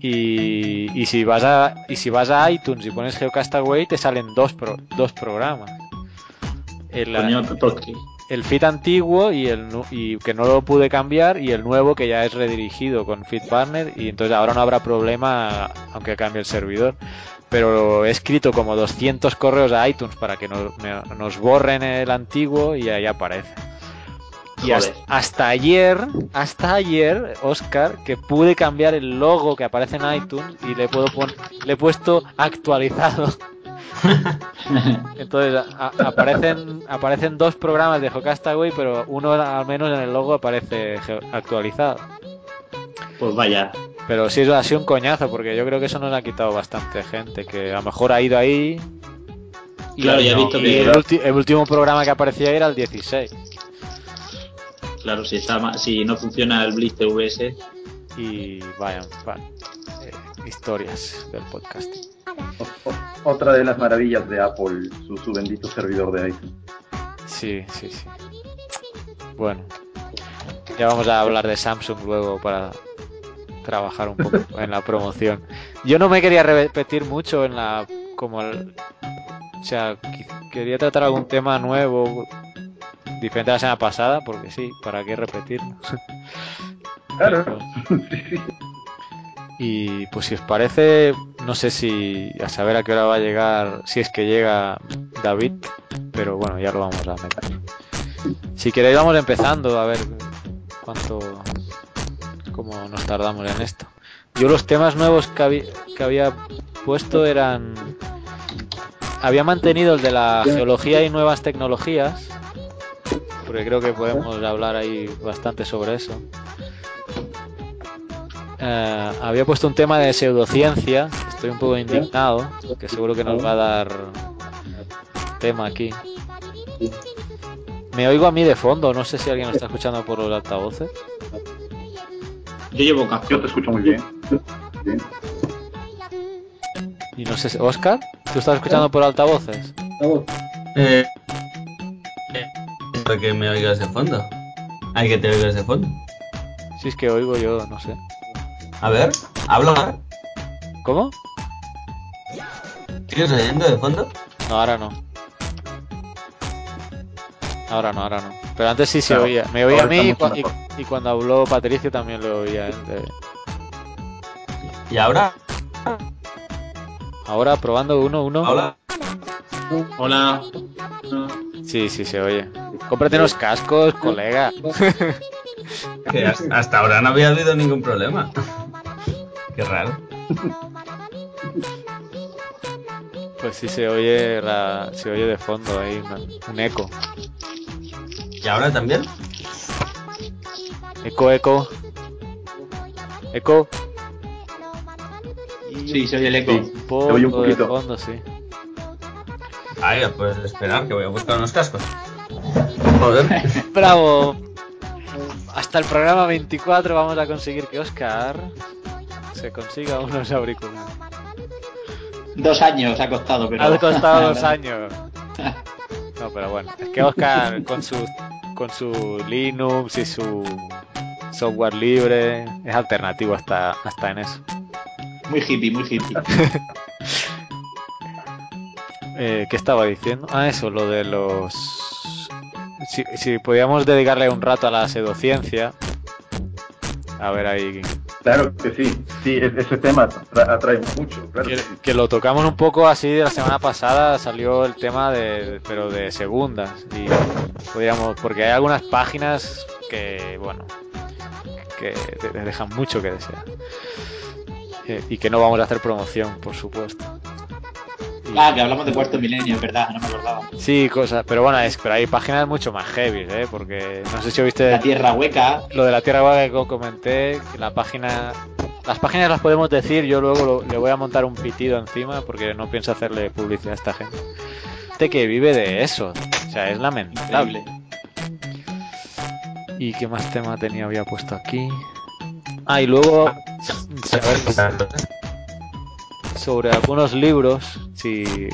Y, y si vas a y si vas a iTunes y pones Geocastaway te salen dos pro- dos programas. El, Coño, el feed antiguo y el y que no lo pude cambiar y el nuevo que ya es redirigido con FeedBurner y entonces ahora no habrá problema aunque cambie el servidor. Pero he escrito como 200 correos a iTunes para que nos, me- nos borren el antiguo y ahí aparece. Y hasta ayer hasta ayer Oscar que pude cambiar el logo que aparece en iTunes y le puedo pon- le he puesto actualizado (laughs) entonces a- aparecen aparecen dos programas de Geocastaway, pero uno al menos en el logo aparece actualizado. pues vaya. Pero sí ha sido un coñazo porque yo creo que eso nos ha quitado bastante gente que a lo mejor ha ido ahí. Y, Claro, ya he no- visto que- el, último programa que aparecía era el 16 Claro, si, está si no funciona el Blitz TVS, y vayan, va- eh, historias del podcast. Otra de las maravillas de Apple, su, su bendito servidor de iTunes. Sí, sí, sí. Bueno, ya vamos a hablar de Samsung luego para trabajar un poco en la promoción. Yo no me quería repetir mucho en la como el, o sea, quería tratar algún tema nuevo diferente a la semana pasada, porque sí, para qué repetirlo. Claro. Sí, (laughs) sí. Y pues si os parece, no sé si a saber a qué hora va a llegar, si es que llega David, pero bueno, ya lo vamos a meter. Si queréis vamos empezando a ver cuánto, cómo nos tardamos en esto. Yo los temas nuevos que, habí- que había puesto eran, había mantenido el de la geología y nuevas tecnologías, porque creo que podemos hablar ahí bastante sobre eso. Eh, había puesto un tema de pseudociencia, estoy un poco indignado, que seguro que nos va a dar tema aquí. Me oigo a mí de fondo, no sé si alguien lo está escuchando por los altavoces. yo llevo. Yo te escucho muy bien. Bien. Y no sé si... Oscar, ¿tú estás escuchando por altavoces? Eh, para que me oigas de fondo. Hay que te oigas de fondo. Si es que oigo yo, no sé. A ver, habla. ¿Cómo? ¿Sigues oyendo de fondo? No, ahora no. Ahora no, ahora no. Pero antes sí se Claro, oía. Me oía a mí y, cuando habló Patricio también lo oía. ¿eh? De- ¿Y ahora? Ahora probando uno, uno. Hola. Hola. Sí, sí se oye. Cómprate unos cascos, colega. (laughs) Hasta ahora no había habido ningún problema. Qué raro. Pues sí se oye, la- se oye de fondo ahí una- un eco. ¿Y ahora también? Eco, eco. Eco. Sí, se oye el eco. Sí. Un poco oye un de poquito. fondo, sí. Ay, pues esperar que voy a buscar unos cascos. Joder. (laughs) Bravo. Hasta el programa 24 vamos a conseguir que Oscar se consiga unos auriculares. Dos años ha costado, pero. Ha costado dos (laughs) años. No, pero bueno, es que Oscar con su con su Linux y su software libre es alternativo hasta hasta en eso. Muy hippie, muy hippie. (laughs) Eh, ¿Qué estaba diciendo? Ah, eso, lo de los... Si, si podíamos dedicarle un rato a la pseudociencia. A ver ahí... Claro que sí. Sí, e- ese tema atra- atrae mucho. Claro que Que, sí. que lo tocamos un poco así de la semana pasada, salió el tema de... pero de segundas. Y podríamos... Porque hay algunas páginas que, bueno, que dejan mucho que desear. Eh, y que no vamos a hacer promoción, por supuesto. Ah, que hablamos de cuarto milenio, es verdad, no me acordaba. Sí, cosas, pero bueno, es, pero hay páginas mucho más heavy, ¿eh? Porque no sé si oíste La tierra hueca. lo de la tierra vaga que comenté, que la página... Las páginas las podemos decir, yo luego lo- le voy a montar un pitido encima porque no pienso hacerle publicidad a esta gente. Gente que vive de eso, o sea, es lamentable. Increíble. ¿Y qué más tema tenía había puesto aquí? Ah, y luego sobre algunos libros, si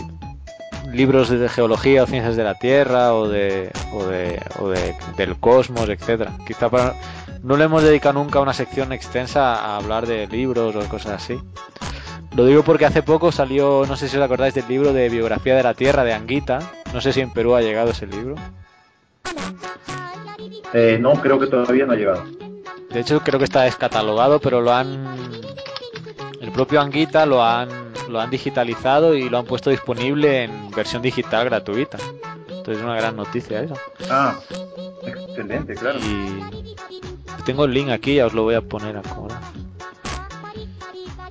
libros de geología o ciencias de la Tierra o de o de, o de del cosmos, etcétera. Quizá para no le hemos dedicado nunca una sección extensa a hablar de libros o cosas así. Lo digo porque hace poco salió, no sé si os acordáis del libro de biografía de la Tierra de Anguita. No sé si en Perú ha llegado ese libro. Eh, no, creo que todavía no ha llegado. De hecho, creo que está descatalogado, pero lo han. El propio Anguita lo han, lo han digitalizado y lo han puesto disponible en versión digital gratuita. Entonces es una gran noticia eso. Ah, excelente, claro. Y tengo el link aquí, ya os lo voy a poner ahora.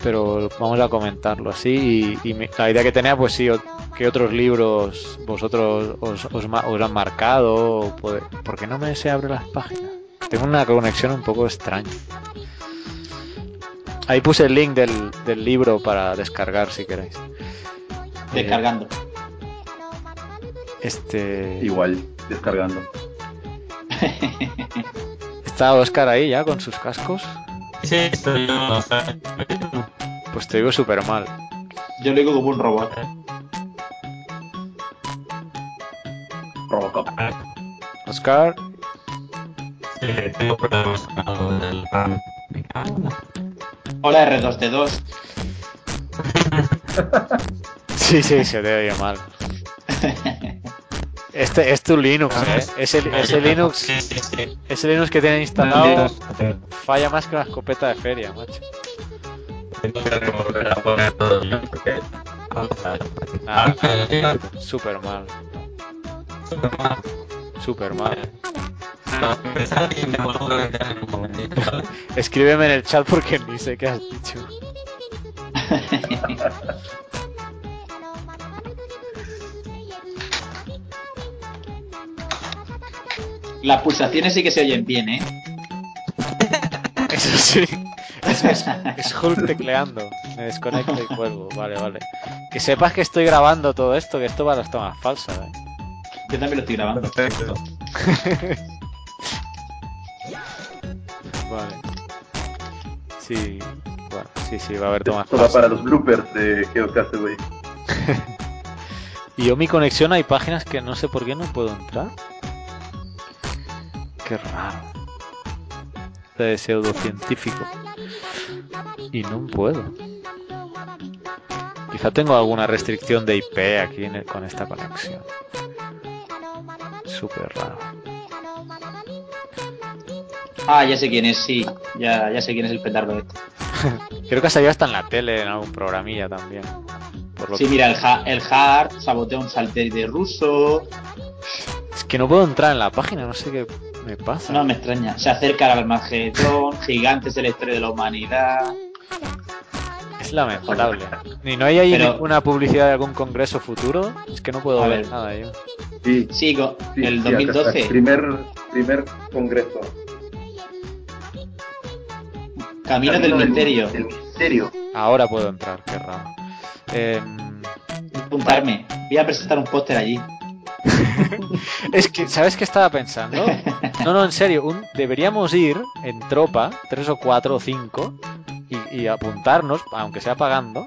Pero vamos a comentarlo así. Y, y la idea que tenía, pues sí, que otros libros vosotros os, os os han marcado. ¿Por qué no me se abre las páginas? Tengo una conexión un poco extraña. Ahí puse el link del, del libro para descargar si queréis. Descargando. Este. Igual, descargando. ¿Está Oscar ahí ya con sus cascos? Sí, estoy yo. Pues te digo súper mal. Yo lo digo como un robot. Robocop. Oscar, Sí, tengo problemas con del RAM. Me cago en la- Hola R2D2. (laughs) Sí, sí, se te oye mal. Este es tu Linux, ¿eh? Ese, ese Linux, ese Linux que tiene instalado falla más que una escopeta de feria, macho. Tengo que volver a poner todo bien porque. Ah, Ah, súper mal, súper mal. súper mal. Vuelvo. (laughs) Escríbeme en el chat porque ni sé qué has dicho. Las pulsaciones sí que se oyen bien, ¿eh? Eso sí. Es, es, (laughs) es Hulk tecleando. Me desconecto y cuelgo. Vale, vale. Que sepas que estoy grabando todo esto, que esto va a las tomas falsas, ¿eh? Yo también lo estoy grabando. Perfecto. (laughs) Vale. Sí, bueno, sí, sí, va a haber tomas Esto va para los bloopers de GeoCastaway. (laughs) Y yo mi conexión hay páginas que no sé por qué no puedo entrar. Qué raro. De pseudocientífico. Y no puedo. Quizá tengo alguna restricción de IP aquí en el- con esta conexión. Súper raro. Ah, ya sé quién es, sí. Ya, ya sé quién es el petardo este. (laughs) Creo que ha salido hasta en la tele en algún programilla también. Por lo Sí, que- mira, el, ha el hard sabotea un satélite ruso. Es que no puedo entrar en la página, no sé qué me pasa. No me extraña. Se acerca al Armagedón, gigantes de la historia de la humanidad. Es lamentable. (laughs) ¿Y no hay ahí Pero- ninguna publicidad de algún congreso futuro? Es que no puedo A ver, ver. nada yo. Sí, Sí, sí, el sí, acá está. 2012. Primer, primer congreso. Camino del Camino Misterio. Del misterio. Ahora puedo entrar, qué raro. Em, Apuntarme. Voy a presentar un póster allí. (laughs) es que, ¿sabes qué estaba pensando? No, no, en serio, un- deberíamos ir en tropa, tres o cuatro o cinco, y, y apuntarnos, aunque sea pagando.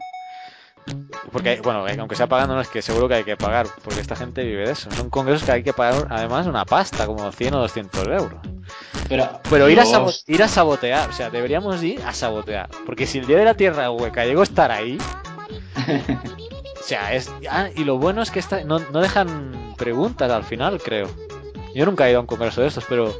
Porque, bueno, eh, aunque sea pagando, no es que seguro que hay que pagar, porque esta gente vive de eso. Son congresos que hay que pagar, además, una pasta, como 100 o 200 euros. Pero, Pero ir a, Dios, ir a sabotear, o sea, deberíamos ir a sabotear. Porque si el día de la Tierra hueca llegó a estar ahí. (laughs) o sea, es. ah, y lo bueno es que esta- no, no dejan preguntas al final, creo. Yo nunca he ido a un congreso de estos, pero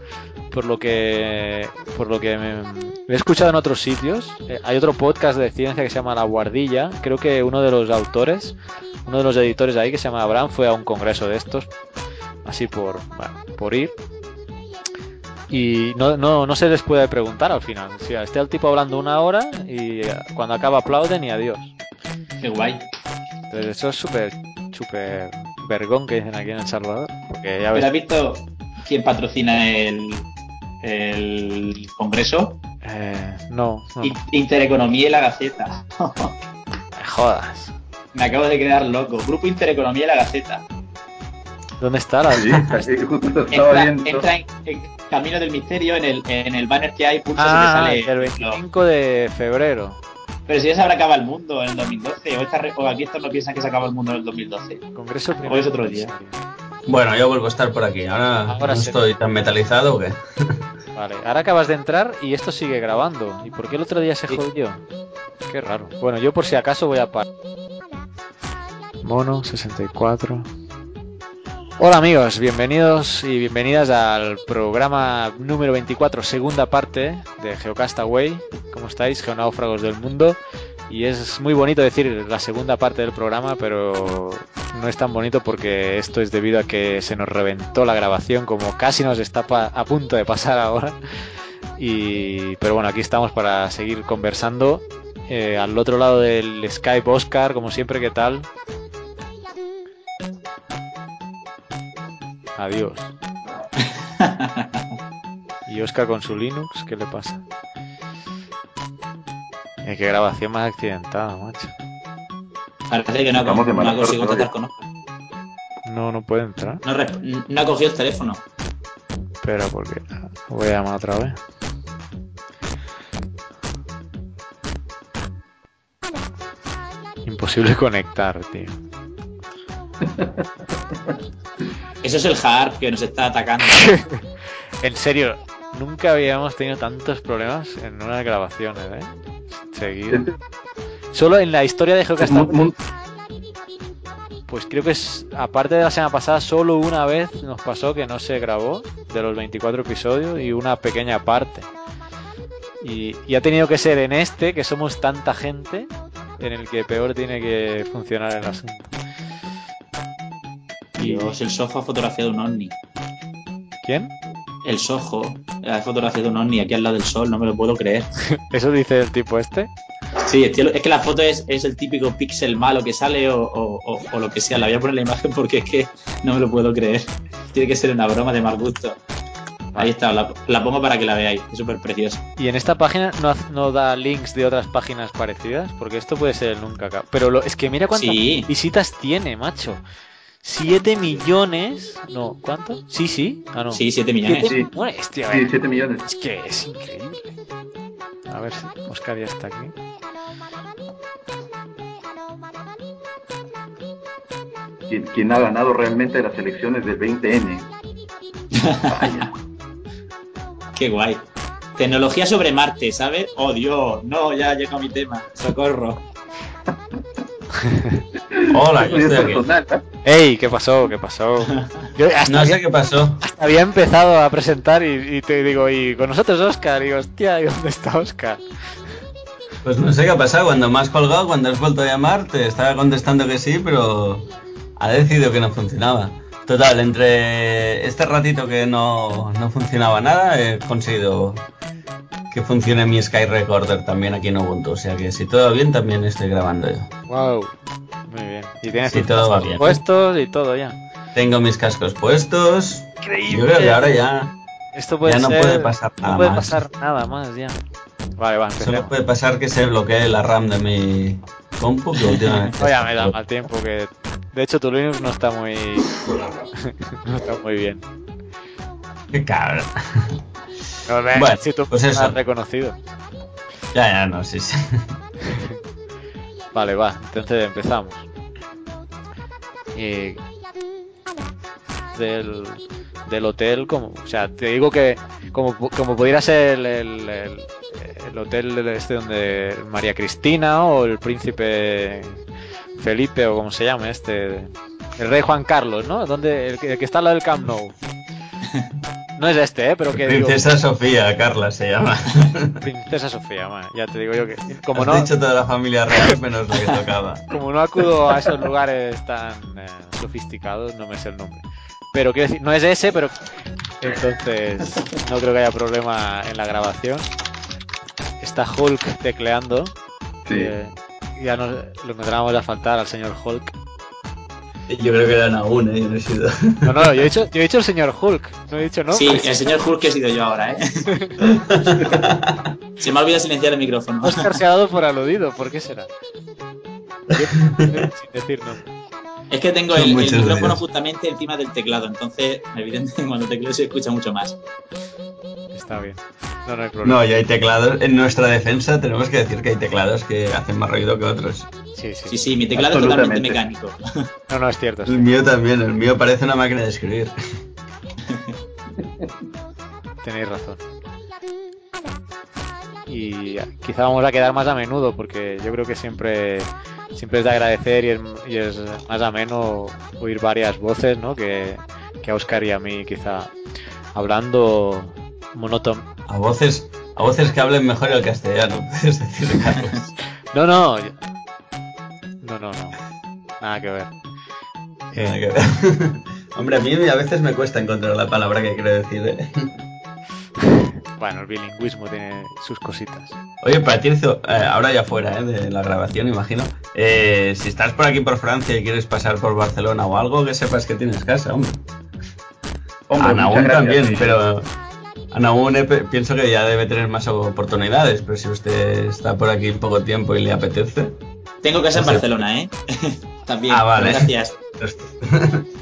por lo que. Por lo que me, he escuchado en otros sitios, eh, hay otro podcast de ciencia que se llama La Guardilla. Creo que uno de los autores, uno de los editores ahí que se llama Abraham, fue a un congreso de estos. Así por, bueno, por ir y no, no, no se les puede preguntar al final. O sea, está el tipo hablando una hora y cuando acaba aplauden y adiós. Qué guay. Entonces eso es súper, súper vergón que dicen aquí en El Salvador. Porque ya ¿Pero ves, has visto quién patrocina el, el congreso? eh, no, no, In- Intereconomía y la Gaceta. me (laughs) jodas. Me acabo de quedar loco. Grupo Intereconomía y la Gaceta. ¿Dónde está la...? Sí, así justo estaba Entra, viendo. entra en, en Camino del Misterio en el, en el banner que hay, pulsa Ah, y te sale. el 25 de febrero. Pero si ya se habrá acabado el mundo en el 2012, o, esta o aquí estos no piensan que se acaba el mundo en el 2012. Congreso Hoy es otro día. Bueno, yo vuelvo a estar por aquí. Ahora, Ahora no sí. estoy tan metalizado que. Vale, ahora acabas de entrar y esto sigue grabando. ¿Y por qué el otro día se jodió? Qué raro. Bueno, yo por si acaso voy a parar. Mono 64. Hola amigos, bienvenidos y bienvenidas al programa número 24, segunda parte de Geocastaway. ¿Cómo estáis, geonáufragos del mundo? Y es muy bonito decir la segunda parte del programa, pero no es tan bonito porque esto es debido a que se nos reventó la grabación, como casi nos está a punto de pasar ahora. Y, pero bueno, aquí estamos para seguir conversando. Eh, al otro lado del Skype, Oscar, como siempre, ¿qué tal? Adiós. y Oscar con su Linux, ¿qué le pasa? Eh, qué grabación más accidentada, macho. Parece que no Estamos no ha mala conseguido suerte contactar con Oscar. No, no puede entrar. No ha cogido el teléfono. Espera, porque voy a llamar otra vez. Imposible conectar, tío. Eso es el hard que nos está atacando. (laughs) En serio, nunca habíamos tenido tantos problemas en unas grabaciones, ¿eh? Seguido. Solo en la historia de mu- pues creo que es, aparte de la semana pasada, solo una vez nos pasó que no se grabó de los 24 episodios y una pequeña parte. Y, y ha tenido que ser en este, que somos tanta gente, en el que peor tiene que funcionar el asunto. Dios, el Soho ha fotografiado un ovni. ¿Quién? El Soho ha fotografiado un ovni aquí al lado del sol, no me lo puedo creer. (laughs) ¿Eso dice el tipo este? Sí, es que la foto es, es el típico píxel malo que sale o, o- o- o lo que sea. La voy a poner la imagen porque es que no me lo puedo creer. (laughs) Tiene que ser una broma de mal gusto. Ahí está, la, la pongo para que la veáis. Es súper preciosa. Y en esta página no, da links de otras páginas parecidas, porque esto puede ser el nunca acá. Pero lo- es que mira cuántas Sí. visitas tiene, macho. 7 millones. No, ¿cuánto? Sí, sí. Ah, no. Sí, 7 millones. Siete Sí. millones, tío, Sí, eh. 7 millones. Es que es increíble. A ver si Oscar ya está aquí. ¿Quién, quién ha ganado realmente las elecciones del 20N? Vaya. (laughs) Qué guay. Tecnología sobre Marte, ¿sabes? Oh, Dios. No, ya llega mi tema. Socorro. (laughs) Hola, yo estoy aquí. ¿eh? ¡Ey! ¿Qué pasó? ¿Qué pasó? Yo hasta, No había, sé qué pasó. había empezado a presentar y, y te digo, y con nosotros Oscar. Y digo, hostia, ¿y dónde está Oscar? Pues no sé qué ha pasado. Cuando me has colgado, cuando has vuelto a llamar, te estaba contestando que sí, pero ha decidido que no funcionaba. Total, entre este ratito que no, no funcionaba nada, he conseguido que funcione mi Sky Recorder también aquí en Ubuntu. O sea que si todo va bien, también estoy grabando yo. ¡Wow! Muy bien. Y tienes tus todo va bien. puestos y todo ya. Tengo mis cascos puestos. Increíble. Yo creo que ahora ya, Esto puede ya no ser- puede pasar no nada puede más. pasar nada más ya. Vale, va, Solo puede pasar que se bloquee la RAM de mi compu, que últimamente... (laughs) Oye, me da mal tiempo que... De hecho, tu Linux no está muy... (laughs) no está muy bien. Qué cabrón. No, ve, Bueno, si tú pues eso. reconocido. Ya, ya, no, sí, sí. (laughs) Vale, va, entonces empezamos. Eh, del, del hotel, como, o sea, te digo que como, como pudiera ser el, el, el- el hotel este donde María Cristina o el príncipe Felipe o como se llame este, el rey Juan Carlos, ¿no? Donde el que está al lado del Camp Nou. (laughs) No es este, ¿eh? Pero que digo, Princesa Sofía, Carla se llama. (laughs) Princesa Sofía, ya te digo yo que como Has no, dicho toda la familia real menos la que (laughs) tocaba. como no acudo a esos lugares tan eh, sofisticados, no me sé el nombre. Pero quiero decir, no es ese, pero Entonces, no creo que haya problema en la grabación. Está Hulk tecleando. Sí. Eh, ya nos, lo encontramos a faltar al señor Hulk. Yo creo que eran aún, ¿eh? Yo no he sido. No, no, yo he dicho, yo he dicho el señor Hulk, no he dicho no. Sí, el señor Hulk he sido yo ahora, ¿eh? (laughs) Se me ha olvidado silenciar el micrófono. Oscar se ha dado por aludido, ¿por qué será? (laughs) Yo- sin decir nombre. Es que tengo (laughs) el, micrófono justamente encima del teclado, entonces (laughs) evidentemente cuando tecleo se escucha mucho más. Está bien. No, no hay problema. No, y hay teclados. En nuestra defensa tenemos que decir que hay teclados que hacen más ruido que otros. Sí, sí. Sí, sí, mi teclado es totalmente mecánico. (laughs) No, no es cierto. El mío también, el mío parece una máquina de escribir. Tenéis razón. Y quizá vamos a quedar más a menudo porque yo creo que siempre, siempre es de agradecer y es, y es más ameno oír varias voces, ¿no? Que, que a Oscar y a mí quizá hablando monótono. A voces, a voces que hablen mejor el castellano, (laughs) puedes decir, Carlos. (laughs) No, no. No, no, no. Nada que ver. Nada que ver. (laughs) Hombre, a mí a veces me cuesta encontrar la palabra que quiero decir. ¿eh? Bueno, el bilingüismo tiene sus cositas. Oye, Patricio, eh, ahora ya fuera ¿eh? de la grabación, imagino. eh, si estás por aquí por Francia y quieres pasar por Barcelona o algo, que sepas que tienes casa, hombre. Hombre, Anaún también, pero Anaún eh, pienso que ya debe tener más oportunidades, pero si usted está por aquí poco tiempo y le apetece. Tengo casa en sé. Barcelona, ¿eh? (laughs) También. Ah, vale. Gracias. (laughs)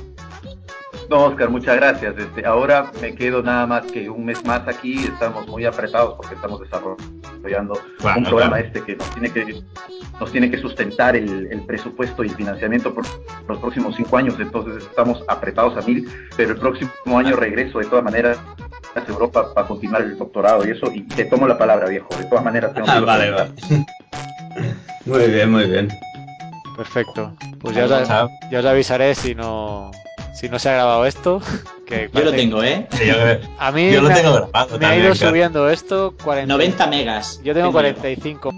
No, Oscar, muchas gracias. Este, ahora me quedo nada más que un mes más aquí. Estamos muy apretados porque estamos desarrollando Claro, un programa claro. este que nos tiene que nos tiene que sustentar el, el presupuesto y el financiamiento por los próximos cinco años. Entonces estamos apretados a mil, pero el próximo año regreso de todas maneras a Europa para continuar el doctorado y eso. Y te tomo la palabra, viejo. De todas maneras tengo que Ah, vale, vale. (laughs) Muy bien, muy bien. Perfecto. Pues ya os, ya os avisaré si no, si no se ha grabado esto. (laughs) Que Yo lo tengo, ¿eh? A mí yo lo me, tengo grabado me ha ido claro. subiendo esto 40, 90 megas. Yo tengo Tengo 45.